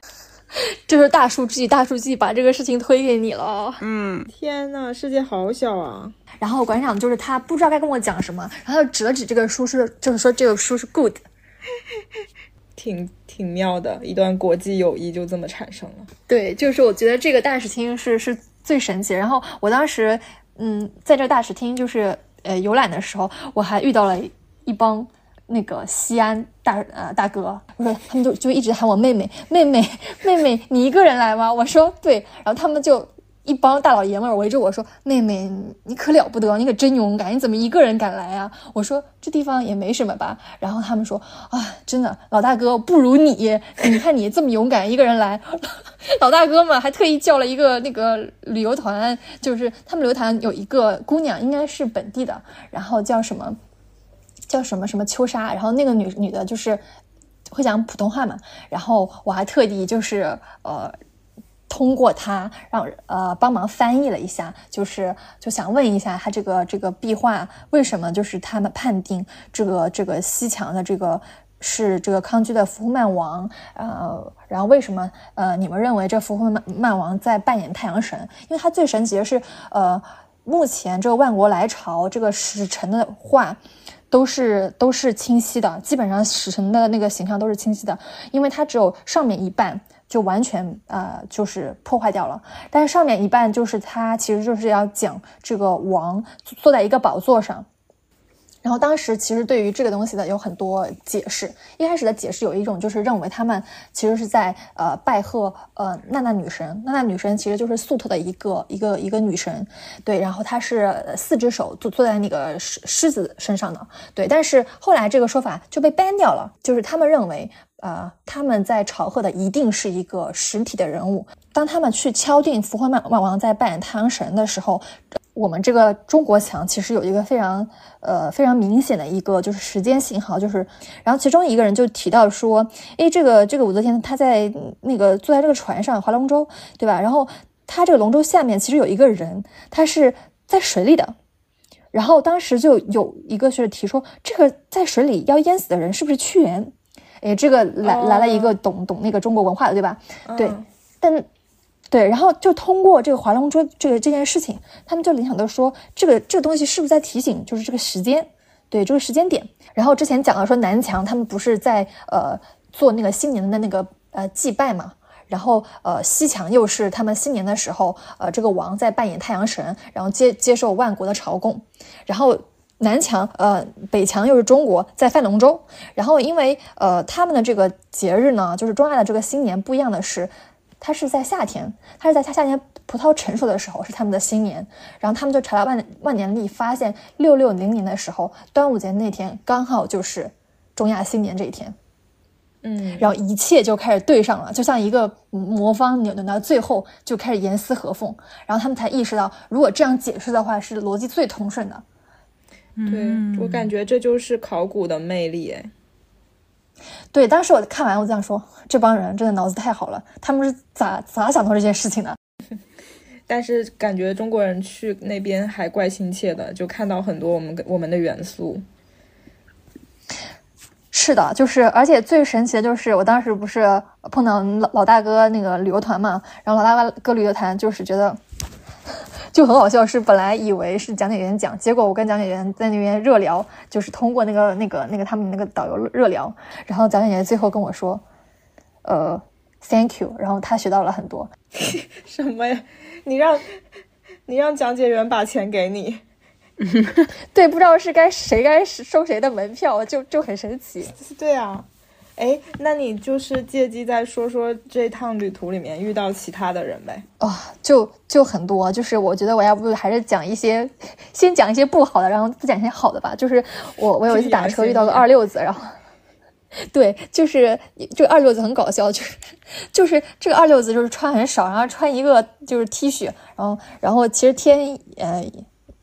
这是大数据，大数据把这个事情推给你了。嗯，天呐，世界好小啊！然后馆长就是他不知道该跟我讲什么，然后指了指这个书是，就是说这个书是 good。挺挺妙的一段国际友谊就这么产生了。对，就是我觉得这个大使厅是是最神奇。然后我当时，嗯，在这大使厅就是呃游览的时候，我还遇到了一帮那个西安大呃大哥，我说他们就就一直喊我妹妹妹妹妹妹，你一个人来吗？我说对，然后他们就。一帮大老爷们儿围着我说：“妹妹，你可了不得，你可真勇敢，你怎么一个人敢来啊？”我说：“这地方也没什么吧。”然后他们说：“啊，真的，老大哥不如你，你看你这么勇敢，一个人来。”老大哥们还特意叫了一个那个旅游团，就是他们旅游团有一个姑娘，应该是本地的，然后叫什么叫什么什么秋莎，然后那个女女的就是会讲普通话嘛，然后我还特地就是呃。通过他让呃帮忙翻译了一下，就是就想问一下他这个这个壁画为什么就是他们判定这个这个西墙的这个是这个康居的福曼王，呃，然后为什么呃你们认为这福曼曼王在扮演太阳神？因为他最神奇的是呃目前这个万国来朝这个使臣的画都是都是清晰的，基本上使臣的那个形象都是清晰的，因为它只有上面一半。就完全呃，就是破坏掉了。但是上面一半就是他，其实就是要讲这个王坐在一个宝座上。然后当时其实对于这个东西的有很多解释。一开始的解释有一种就是认为他们其实是在呃拜贺呃娜娜女神。娜娜女神其实就是粟特的一个一个一个女神，对。然后她是四只手坐坐在那个狮狮子身上的，对。但是后来这个说法就被 ban 掉了，就是他们认为。呃，他们在朝贺的一定是一个实体的人物。当他们去敲定福慧曼万王在扮演太阳神的时候，我们这个中国墙其实有一个非常呃非常明显的一个就是时间信号，就是然后其中一个人就提到说，诶，这个这个武则天她在那个坐在这个船上划龙舟，对吧？然后他这个龙舟下面其实有一个人，他是在水里的。然后当时就有一个是提出，这个在水里要淹死的人是不是屈原？哎，这个来来了一个懂懂那个中国文化的，对吧？对，但对，然后就通过这个划龙舟这个这件事情，他们就联想到说，这个这个东西是不是在提醒，就是这个时间，对这个时间点。然后之前讲到说，南墙他们不是在呃做那个新年的那个呃祭拜嘛，然后呃西墙又是他们新年的时候，呃这个王在扮演太阳神，然后接接受万国的朝贡，然后。南墙，呃，北墙又是中国在范龙舟，然后因为呃他们的这个节日呢，就是中亚的这个新年不一样的是，它是在夏天，它是在夏夏天葡萄成熟的时候是他们的新年，然后他们就查了万万年历，发现六六零年的时候，端午节那天刚好就是中亚新年这一天，嗯，然后一切就开始对上了，就像一个魔方扭扭到最后就开始严丝合缝，然后他们才意识到，如果这样解释的话是逻辑最通顺的。对我感觉这就是考古的魅力，哎，对，当时我看完我就想说，这帮人真的脑子太好了，他们是咋咋想到这件事情的？但是感觉中国人去那边还怪亲切的，就看到很多我们我们的元素。是的，就是，而且最神奇的就是，我当时不是碰到老老大哥那个旅游团嘛，然后老大哥旅游团就是觉得就很好笑，是本来以为是讲解员讲，结果我跟讲解员在那边热聊，就是通过那个那个那个他们那个导游热聊，然后讲解员最后跟我说，呃，Thank you，然后他学到了很多。什么呀？你让，你让讲解员把钱给你？对，不知道是该谁该收谁的门票，就就很神奇。对啊，哎，那你就是借机再说说这趟旅途里面遇到其他的人呗？啊，就就很多，就是我觉得我要不还是讲一些，先讲一些不好的，然后再讲一些好的吧。就是我我有一次打车遇到个二六子，然后，对，就是这个二六子很搞笑，就是就是这个二六子就是穿很少，然后穿一个就是 T 恤，然后然后其实天呃。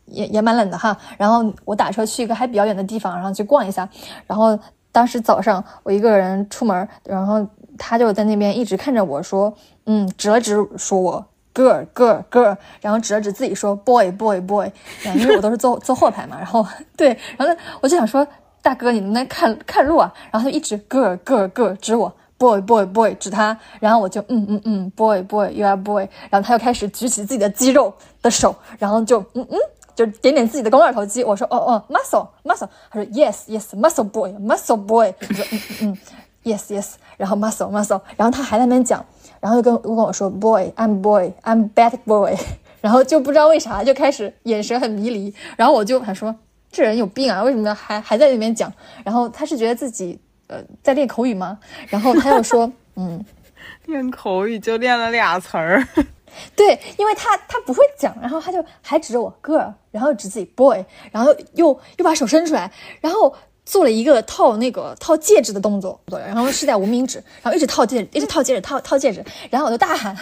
也也蛮冷的哈，然后我打车去一个还比较远的地方，然后去逛一下。然后当时早上我一个人出门，然后他就在那边一直看着我说，嗯，指了指说我 girl girl girl，然后指了指自己说 boy boy boy，因为我都是坐 坐后排嘛。然后对，然后我就想说大哥你能不能看看路啊？然后他就一直 girl girl girl 指我 boy boy boy 指他，然后我就嗯嗯嗯 boy boy you are boy，然后他又开始举起自己的肌肉的手，然后就嗯嗯。就点点自己的肱二头肌，我说哦哦，muscle muscle，他说 yes yes muscle boy muscle boy，我说嗯嗯 yes yes，然后 muscle muscle，然后他还在那边讲，然后又跟又跟我说 boy I'm boy I'm bad boy，然后就不知道为啥就开始眼神很迷离，然后我就还说这人有病啊，为什么还还在那边讲？然后他是觉得自己呃在练口语吗？然后他又说 嗯，练口语就练了俩词儿。对，因为他他不会讲，然后他就还指着我 girl，然后指自己 boy，然后又又把手伸出来，然后做了一个套那个套戒指的动作，然后是在无名指，然后一直套戒指，一直套戒指，套套戒指，然后我就大喊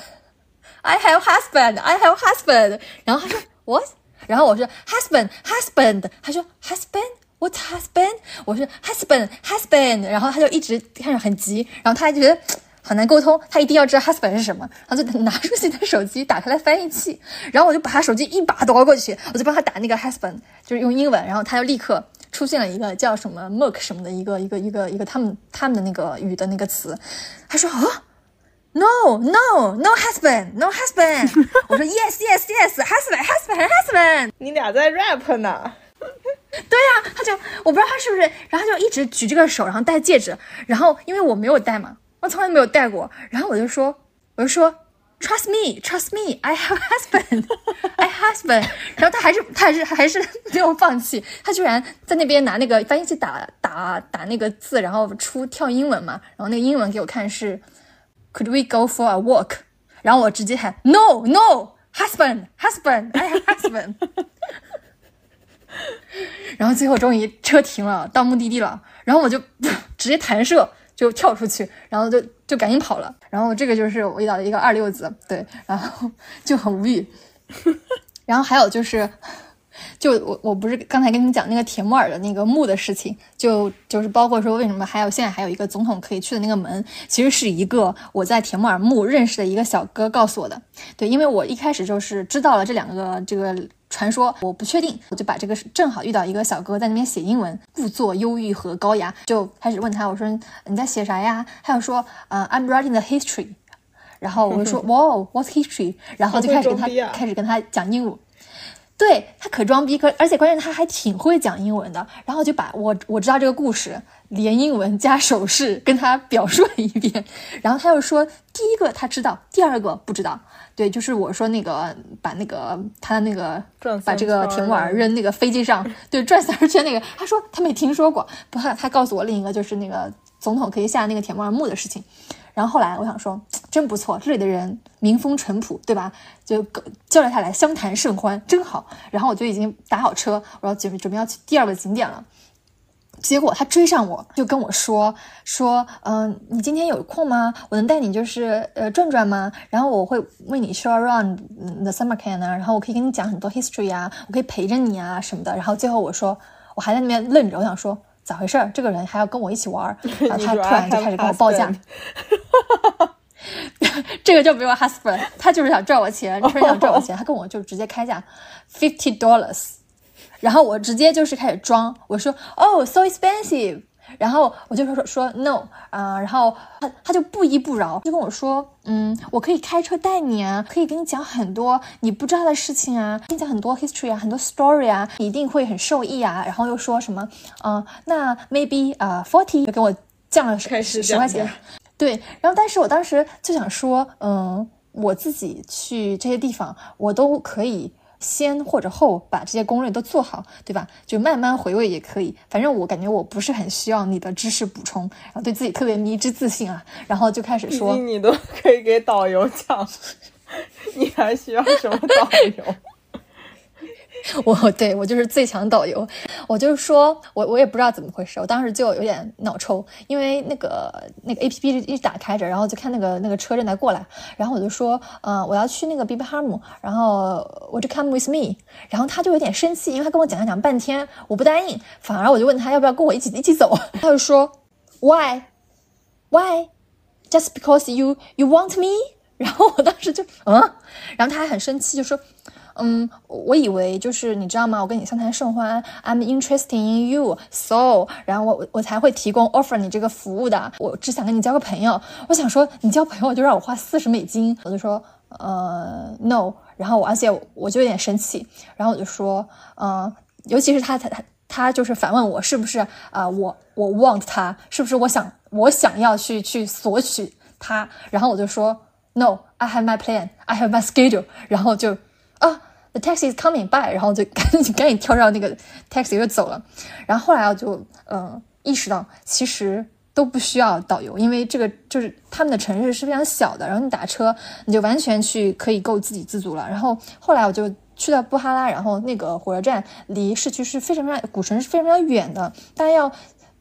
I have husband，I have husband，然后他说 what，然后我说 husband husband，他说 husband? What husband，我说 husband husband，然后他就一直看着很急，然后他还觉得。很难沟通，他一定要知道 husband 是什么，然后就拿出自己的手机，打开了翻译器，然后我就把他手机一把夺过去，我就帮他打那个 husband，就是用英文，然后他就立刻出现了一个叫什么 merk 什么的一个一个一个一个他们他们的那个语的那个词，他说啊，no no no husband no husband，我说 yes yes yes husband husband husband，你俩在 rap 呢？对呀，他就我不知道他是不是，然后他就一直举这个手，然后戴戒指，然后因为我没有戴嘛。我从来没有戴过，然后我就说，我就说，trust me，trust me，I have husband，I husband，然后他还是他还是还是 没有放弃，他居然在那边拿那个翻译器打打打那个字，然后出跳英文嘛，然后那个英文给我看是，could we go for a walk？然后我直接喊 no no，husband，husband，I have husband，然后最后终于车停了，到目的地了，然后我就直接弹射。就跳出去，然后就就赶紧跑了。然后这个就是我遇到的一个二六子，对，然后就很无语。然后还有就是，就我我不是刚才跟你们讲那个铁木尔的那个墓的事情，就就是包括说为什么还有现在还有一个总统可以去的那个门，其实是一个我在铁木尔墓认识的一个小哥告诉我的。对，因为我一开始就是知道了这两个这个。传说我不确定，我就把这个正好遇到一个小哥在那边写英文，故作忧郁和高雅，就开始问他，我说你在写啥呀？他又说，呃，I'm writing the history，然后我就说，哇，What's history？然后就开始跟他开始跟他讲英文。对他可装逼，可而且关键他还挺会讲英文的。然后就把我我知道这个故事，连英文加手势跟他表述了一遍。然后他又说，第一个他知道，第二个不知道。对，就是我说那个把那个他的那个把这个铁木尔扔那个飞机上，对，转三圈那个，他说他没听说过。不，他告诉我另一个就是那个总统可以下那个铁木尔墓的事情。然后后来我想说，真不错，这里的人民风淳朴，对吧？就交流下来，相谈甚欢，真好。然后我就已经打好车，我要准备准备要去第二个景点了。结果他追上我，就跟我说说，嗯、你今天有空吗？我能带你就是呃转转吗？然后我会为你 show around the summer camp 啊，然后我可以跟你讲很多 history 啊，我可以陪着你啊什么的。然后最后我说，我还在那边愣着，我想说咋回事儿？这个人还要跟我一起玩儿，然后他突然就开始跟我报价。这个就没有 husband，他就是想赚我钱，就是想赚我钱，他跟我就直接开价 fifty dollars，然后我直接就是开始装，我说 Oh, so expensive，然后我就说说说 no 啊、然后他他就不依不饶，就跟我说嗯，我可以开车带你啊，可以跟你讲很多你不知道的事情啊，跟你讲很多 history 啊，很多 story 啊，你一定会很受益啊，然后又说什么嗯、呃那 maybe 啊、forty 就给我降了开始十块钱。对，然后但是我当时就想说，嗯，我自己去这些地方，我都可以先或者后把这些攻略都做好，对吧？就慢慢回味也可以。反正我感觉我不是很需要你的知识补充，然后对自己特别迷之自信啊，然后就开始说，你都可以给导游讲，你还需要什么导游？我对我就是最强导游，我就是说我我也不知道怎么回事，我当时就有点脑抽，因为那个那个 A P P 一直打开着，然后就看那个那个车正在过来，然后我就说，嗯、我要去那个 b i b h a m 然后我就 come with me，然后他就有点生气，因为他跟我讲了讲半天，我不答应，反而我就问他要不要跟我一起一起走，他就说 Why Why just because you you want me？然后我当时就嗯，然后他还很生气，就说。嗯，我以为就是你知道吗？我跟你相谈甚欢，I'm interested in you，so，然后我我才会提供 offer 你这个服务的。我只想跟你交个朋友。我想说，你交朋友就让我花四十美金，我就说呃 no。然后而且我就有点生气，然后我就说，嗯、尤其是他他他就是反问我是不是啊、我我 want 他是不是我想我想要去去索取他，然后我就说 no，I have my plan，I have my schedule，然后就。The taxi is coming by，然后就赶紧赶紧跳上那个 taxi 就走了。然后后来我就嗯、意识到，其实都不需要导游，因为这个就是他们的城市是非常小的，然后你打车你就完全去可以够自给自足了。然后后来我就去到布哈拉，然后那个火车站离市区是非常非常古城是非常非常远的，大概要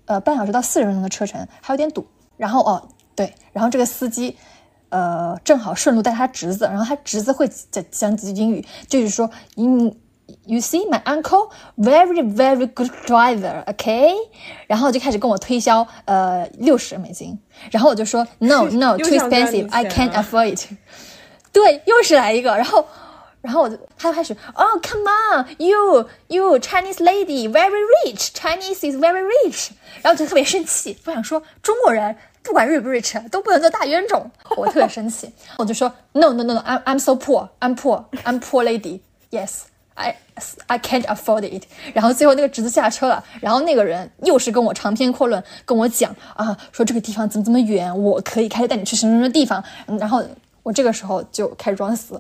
呃半小时到四十分钟的车程，还有点堵。然后哦对，然后这个司机。呃，正好顺路带他侄子，然后他侄子会讲讲几句英语，就是说，嗯，You see my uncle very very good driver，OK？、然后就开始跟我推销，呃，六十美金，然后我就说 No No 又 too expensive，I can't 啊 afford it。对，又是来一个，然后。然后我就，他就开始，，Oh、c o m e on，you you Chinese lady very rich，Chinese is very rich，然后我就特别生气，我想说中国人不管 rich 不 rich 都不能做大冤种，我特别生气，我就说 no no no no，I'm I'm so poor，I'm poor，I'm poor lady，yes。I I can't afford it。然后最后那个侄子下车了，然后那个人又是跟我长篇阔论跟我讲啊，说这个地方怎么怎么远，我可以开车带你去什么什么地方。然后我这个时候就开始装死，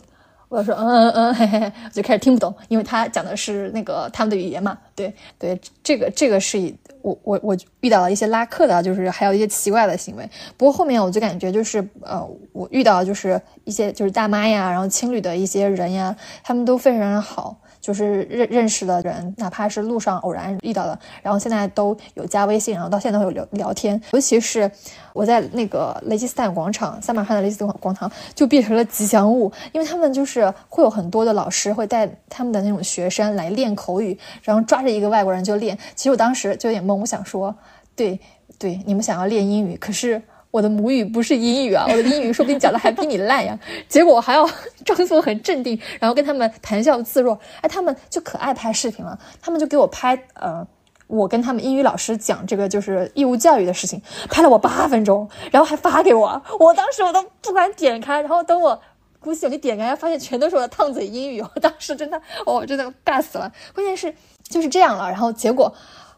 我说嗯嗯嗯，嘿嘿嘿，我就开始听不懂，因为他讲的是那个他们的语言嘛。对对，这个这个是我我我遇到了一些拉客的，就是还有一些奇怪的行为。不过后面我就感觉就是呃，我遇到就是一些就是大妈呀，然后青旅的一些人呀，他们都非常好。就是认认识的人，哪怕是路上偶然遇到的，然后现在都有加微信，然后到现在都有聊聊天。尤其是我在那个雷吉斯坦广场，萨马汉的雷吉斯坦广场就变成了吉祥物，因为他们就是会有很多的老师会带他们的那种学生来练口语，然后抓着一个外国人就练。其实我当时就有点懵，我想说，对对，你们想要练英语，可是。我的母语不是英语啊，我的英语说不定讲的还比你烂呀。结果我还要装作很镇定，然后跟他们谈笑自若。哎，他们就可爱拍视频了，他们就给我拍呃，我跟他们英语老师讲这个就是义务教育的事情，拍了我八分钟，然后还发给我。我当时我都不敢点开，然后等我鼓起勇气点开，发现全都是我的烫嘴英语。我当时真的，我真的尬死了。关键是就是这样了，然后结果。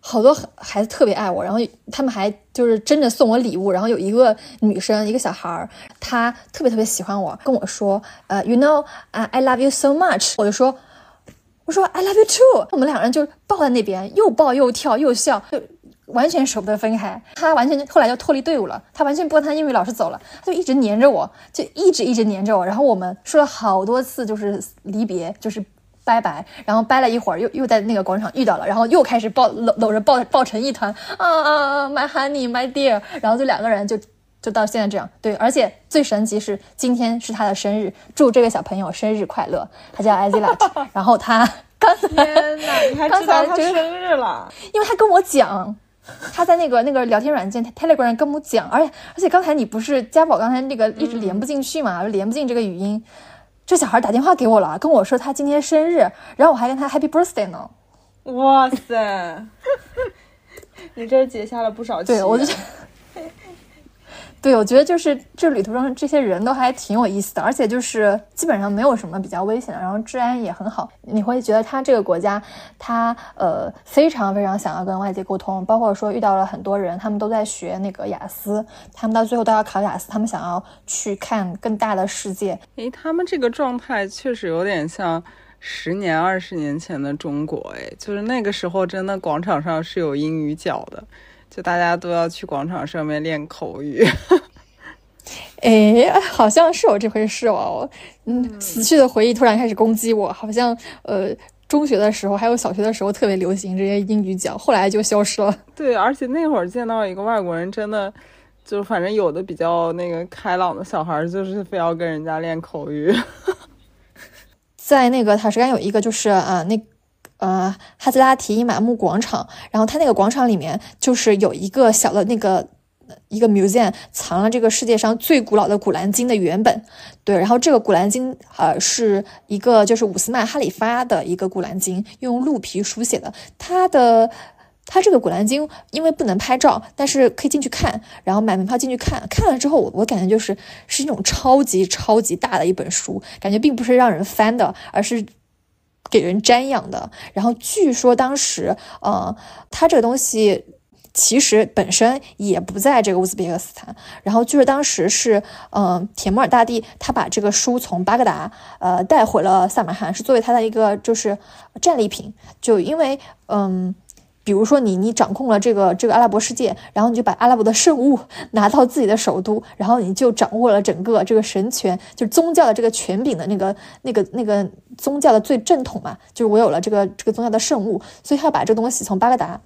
好多孩子特别爱我，然后他们还就是真的送我礼物。然后有一个女生，一个小孩儿，她特别特别喜欢我，跟我说，呃，you know，啊、i love you so much。我就说，我说 I love you too。我们两人就抱在那边，又抱又跳又笑，就完全舍不得分开。他完全后来就脱离队伍了，他完全不跟他英语老师走了，他就一直黏着我，就一直一直黏着我。然后我们说了好多次，就是离别，就是拜拜，然后掰了一会儿，又又在那个广场遇到了，然后又开始抱搂搂着抱抱成一团啊啊啊，my honey，my dear，然后就两个人就就到现在这样。对，而且最神奇是今天是他的生日，祝这个小朋友生日快乐。他叫 Azilat，然后他刚才天哪，你还知道他生日了？因为他跟我讲。他在那个那个聊天软件 Telegram 跟我讲，而且而且刚才你不是家宝刚才那个一直连不进去嘛，连不进这个语音，这小孩打电话给我了，跟我说他今天生日，然后我还跟他 Happy Birthday 呢。哇塞，你这结下了不少对，我就。对，我觉得就是这旅途中这些人都还挺有意思的，而且就是基本上没有什么比较危险的，然后治安也很好。你会觉得他这个国家，他呃非常非常想要跟外界沟通，包括说遇到了很多人，他们都在学那个雅思，他们到最后都要考雅思，他们想要去看更大的世界。诶，他们这个状态确实有点像十年、二十年前的中国，诶，就是那个时候真的广场上是有英语角的。就大家都要去广场上面练口语，哎，好像是有这回事哦。嗯，死去的回忆突然开始攻击我，好像呃，中学的时候还有小学的时候特别流行这些英语角，后来就消失了。对，而且那会儿见到一个外国人，真的就反正有的比较那个开朗的小孩，就是非要跟人家练口语。在那个塔什干有一个就是啊那。呃，哈兹拉提伊玛目广场，然后它那个广场里面就是有一个小的那个一个 museum，藏了这个世界上最古老的古兰经的原本。对，然后这个古兰经呃是一个就是伍斯曼哈里发的一个古兰经，用鹿皮书写的。它的它这个古兰经因为不能拍照，但是可以进去看，然后买门票进去看。看了之后，我我感觉就是是一种超级超级大的一本书，感觉并不是让人翻的，而是。给人瞻仰的，然后据说当时，呃，他这个东西其实本身也不在这个乌兹别克斯坦，然后据说当时是，嗯，铁木尔大帝他把这个书从巴格达，呃，带回了萨马罕，是作为他的一个就是战利品，就因为，嗯。比如说你你掌控了这个这个阿拉伯世界，然后你就把阿拉伯的圣物 拿到自己的首都，然后你就掌握了整个这个神权，就是宗教的这个权柄的那个那个那个宗教的最正统嘛，就是我有了这个这个宗教的圣物，所以他要把这个东西从巴格达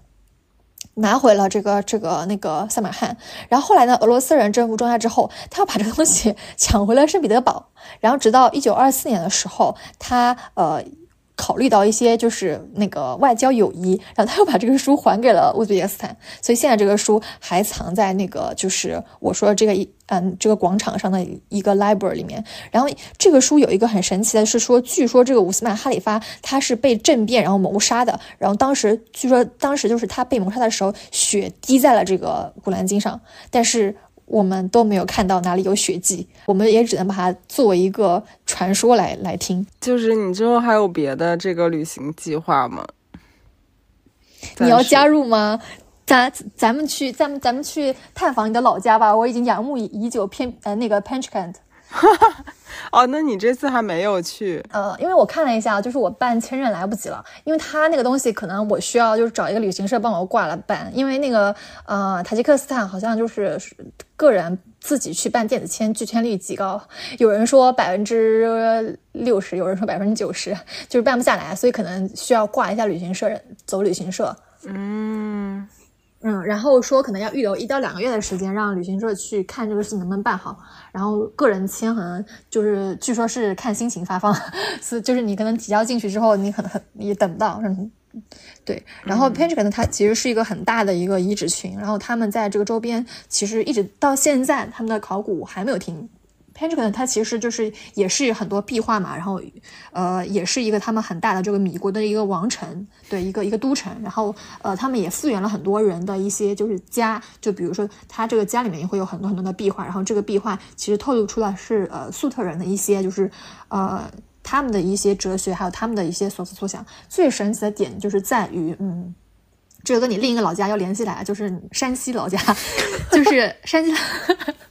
拿回了这个这个那个萨马汗，然后后来呢，俄罗斯人征服中亚之后，他要把这个东西 抢回了圣彼得堡，然后直到一九二四年的时候，他呃。考虑到一些就是那个外交友谊，然后他又把这个书还给了乌兹别克斯坦，所以现在这个书还藏在那个就是我说这个一嗯这个广场上的一个 library 里面。然后这个书有一个很神奇的是说，据说这个伍斯曼哈里发他是被政变然后谋杀的，然后当时据说当时就是他被谋杀的时候血滴在了这个古兰经上，但是。我们都没有看到哪里有血迹，我们也只能把它作为一个传说来来听。就是你之后还有别的这个旅行计划吗？你要加入吗？咱咱们去，咱们咱们去探访你的老家吧。我已经仰慕已久，偏呃那个 Panchkent。哦，那你这次还没有去？呃，因为我看了一下，就是我办签证来不及了，因为他那个东西可能我需要就是找一个旅行社帮我挂了办，因为那个呃塔吉克斯坦好像就是个人自己去办电子签拒签率极高，有人说百分之六十，有人说百分之九十，就是办不下来，所以可能需要挂一下旅行社，走旅行社。嗯。嗯，然后说可能要预留一到两个月的时间，让旅行社去看这个事能不能办好。然后个人签可能就是据说是看心情发放，是就是你可能提交进去之后，你可能也等不到。嗯，对。然后 p a n c h 呢，它其实是一个很大的一个遗址群，然后他们在这个周边其实一直到现在，他们的考古还没有停。P e n t a g o n 它其实就是也是很多壁画嘛，然后呃也是一个他们很大的这个米国的一个王城，对一个一个都城，然后呃他们也复原了很多人的一些就是家，就比如说他这个家里面也会有很多很多的壁画，然后这个壁画其实透露出来是呃粟特人的一些就是呃他们的一些哲学，还有他们的一些所思所想。最神奇的点就是在于，嗯，这个跟你另一个老家要联系来，就是山西老家，就是山西，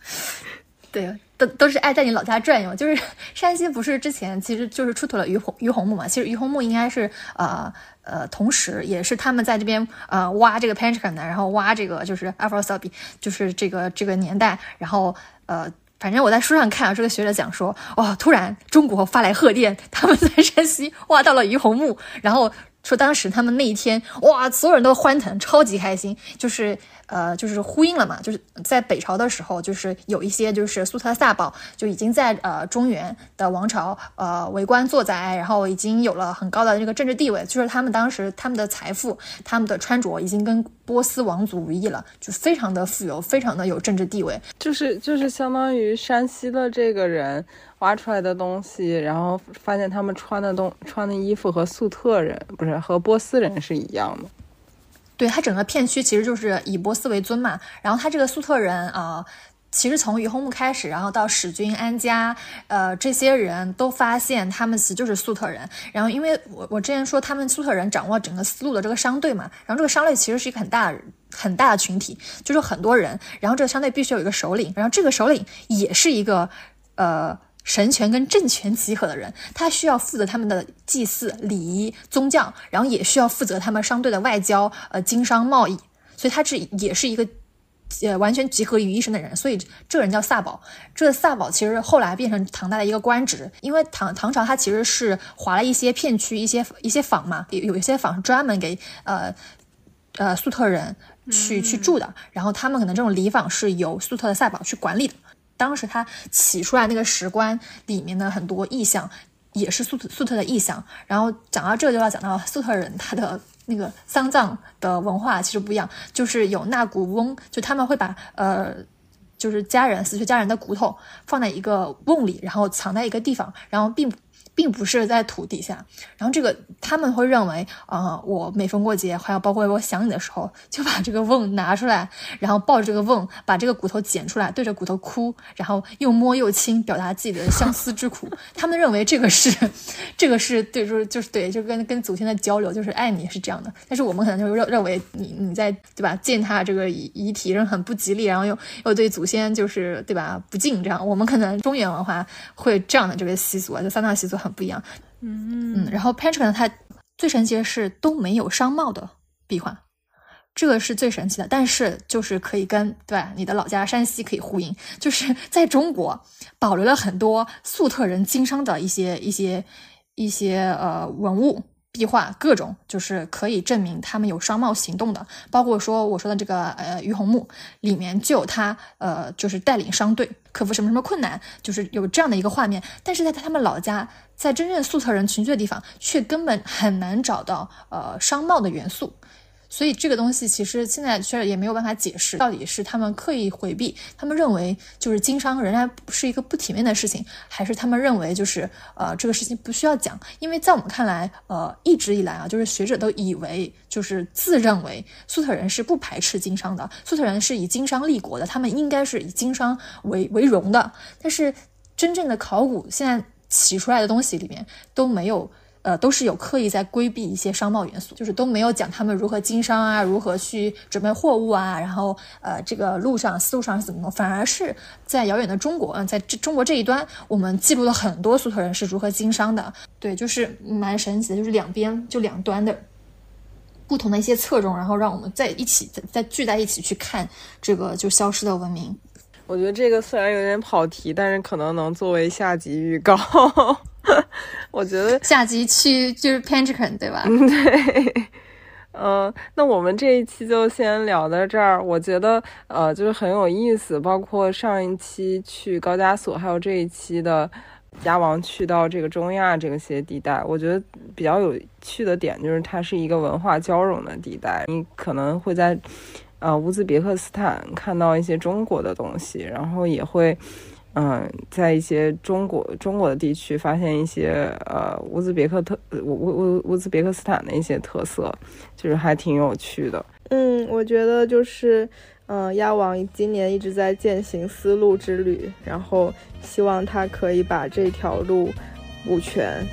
对。都都是爱在你老家转悠，就是山西不是之前其实就是出土了于洪于洪墓嘛？其实于洪墓应该是呃呃，同时也是他们在这边呃挖这个 Panchkan 的，然后挖这个就是 a f r o s a b i 就是这个这个年代，然后呃反正我在书上看啊，这个学者讲说，哇，突然中国发来贺电，他们在山西挖到了于洪墓，然后说当时他们那一天，哇，所有人都欢腾，超级开心，就是。呃，就是呼应了嘛，就是在北朝的时候，就是有一些就是苏特萨宝就已经在呃中原的王朝呃为官作宰，然后已经有了很高的这个政治地位，就是他们当时他们的财富、他们的穿着已经跟波斯王族无异了，就非常的富有，非常的有政治地位，就是就是相当于山西的这个人挖出来的东西，然后发现他们穿的东穿的衣服和粟特人不是和波斯人是一样的。对它整个片区其实就是以波斯为尊嘛，然后它这个粟特人啊，其实从于洪木开始，然后到史君、安家，呃，这些人都发现他们其实就是粟特人。然后因为我我之前说他们粟特人掌握整个丝路的这个商队嘛，然后这个商队其实是一个很大很大的群体，就是很多人，然后这个商队必须有一个首领，然后这个首领也是一个呃。神权跟政权集合的人，他需要负责他们的祭祀、礼仪、宗教，然后也需要负责他们商队的外交、呃经商、贸易，所以他是也是一个呃完全集合于一身的人。所以这个人叫萨宝。这个萨宝其实后来变成唐代的一个官职，因为唐唐朝它其实是划了一些片区、一些一些坊嘛，有有一些坊是专门给呃呃粟特人去去住的，然后他们可能这种礼坊是由粟特的萨宝去管理的。当时他起出来那个石棺里面的很多意象，也是粟特粟特的意象。然后讲到这就要讲到粟特人他的那个丧葬的文化其实不一样，就是有纳骨翁，就他们会把呃就是家人死去家人的骨头放在一个瓮里，然后藏在一个地方，然后并。并不是在土底下，然后这个他们会认为，啊，我每逢过节，还有包括我想你的时候，就把这个瓮拿出来，然后抱着这个瓮，把这个骨头捡出来，对着骨头哭，然后又摸又亲，表达自己的相思之苦。他们认为这个是，这个是对，就是就是对，就跟跟祖先的交流，就是爱你是这样的。但是我们可能就认认为你你在对吧践踏这个遗遗体，人很不吉利，然后又又对祖先就是对吧不敬这样。我们可能中原文化会这样的这个习俗啊，就三大习俗很。不一样，嗯嗯，然后 p a t r i c 它最神奇的是都没有商贸的壁画，这个是最神奇的。但是就是可以跟对，你的老家山西可以呼应，就是 在中国保留了很多粟特人经商的一些一些一些呃文物。壁画各种就是可以证明他们有商贸行动的，包括说我说的这个呃于洪墓里面就有他呃就是带领商队克服什么什么困难，就是有这样的一个画面。但是在他们老家，在真正粟特人群居的地方，却根本很难找到呃商贸的元素。所以这个东西其实现在确实也没有办法解释，到底是他们刻意回避，他们认为就是经商仍然是一个不体面的事情，还是他们认为就是呃这个事情不需要讲？因为在我们看来，呃一直以来啊，就是学者都以为就是自认为粟特人是不排斥经商的，粟特人是以经商立国的，他们应该是以经商为为荣的。但是真正的考古现在起出来的东西里面都没有。呃，都是有刻意在规避一些商贸元素，就是都没有讲他们如何经商啊，如何去准备货物啊，然后呃，这个路上、丝路上是怎么弄，反而是在遥远的中国，嗯，在这中国这一端，我们记录了很多粟特人是如何经商的。对，就是蛮神奇的，就是两边就两端的不同的一些侧重，然后让我们在一起再再聚在一起去看这个就消失的文明。我觉得这个虽然有点跑题，但是可能能作为下集预告。我觉得下集去就是 p a n c h a n 对吧？对，嗯，那我们这一期就先聊到这儿。我觉得呃，就是很有意思，包括上一期去高加索，还有这一期的鸭王去到这个中亚这些地带，我觉得比较有趣的点就是它是一个文化交融的地带。你可能会在呃乌兹别克斯坦看到一些中国的东西，然后也会。嗯，在一些中国中国的地区发现一些呃乌兹别克特乌乌乌兹别克斯坦的一些特色，就是还挺有趣的。嗯，我觉得就是嗯，亚王今年一直在践行丝路之旅，然后希望他可以把这条路补全。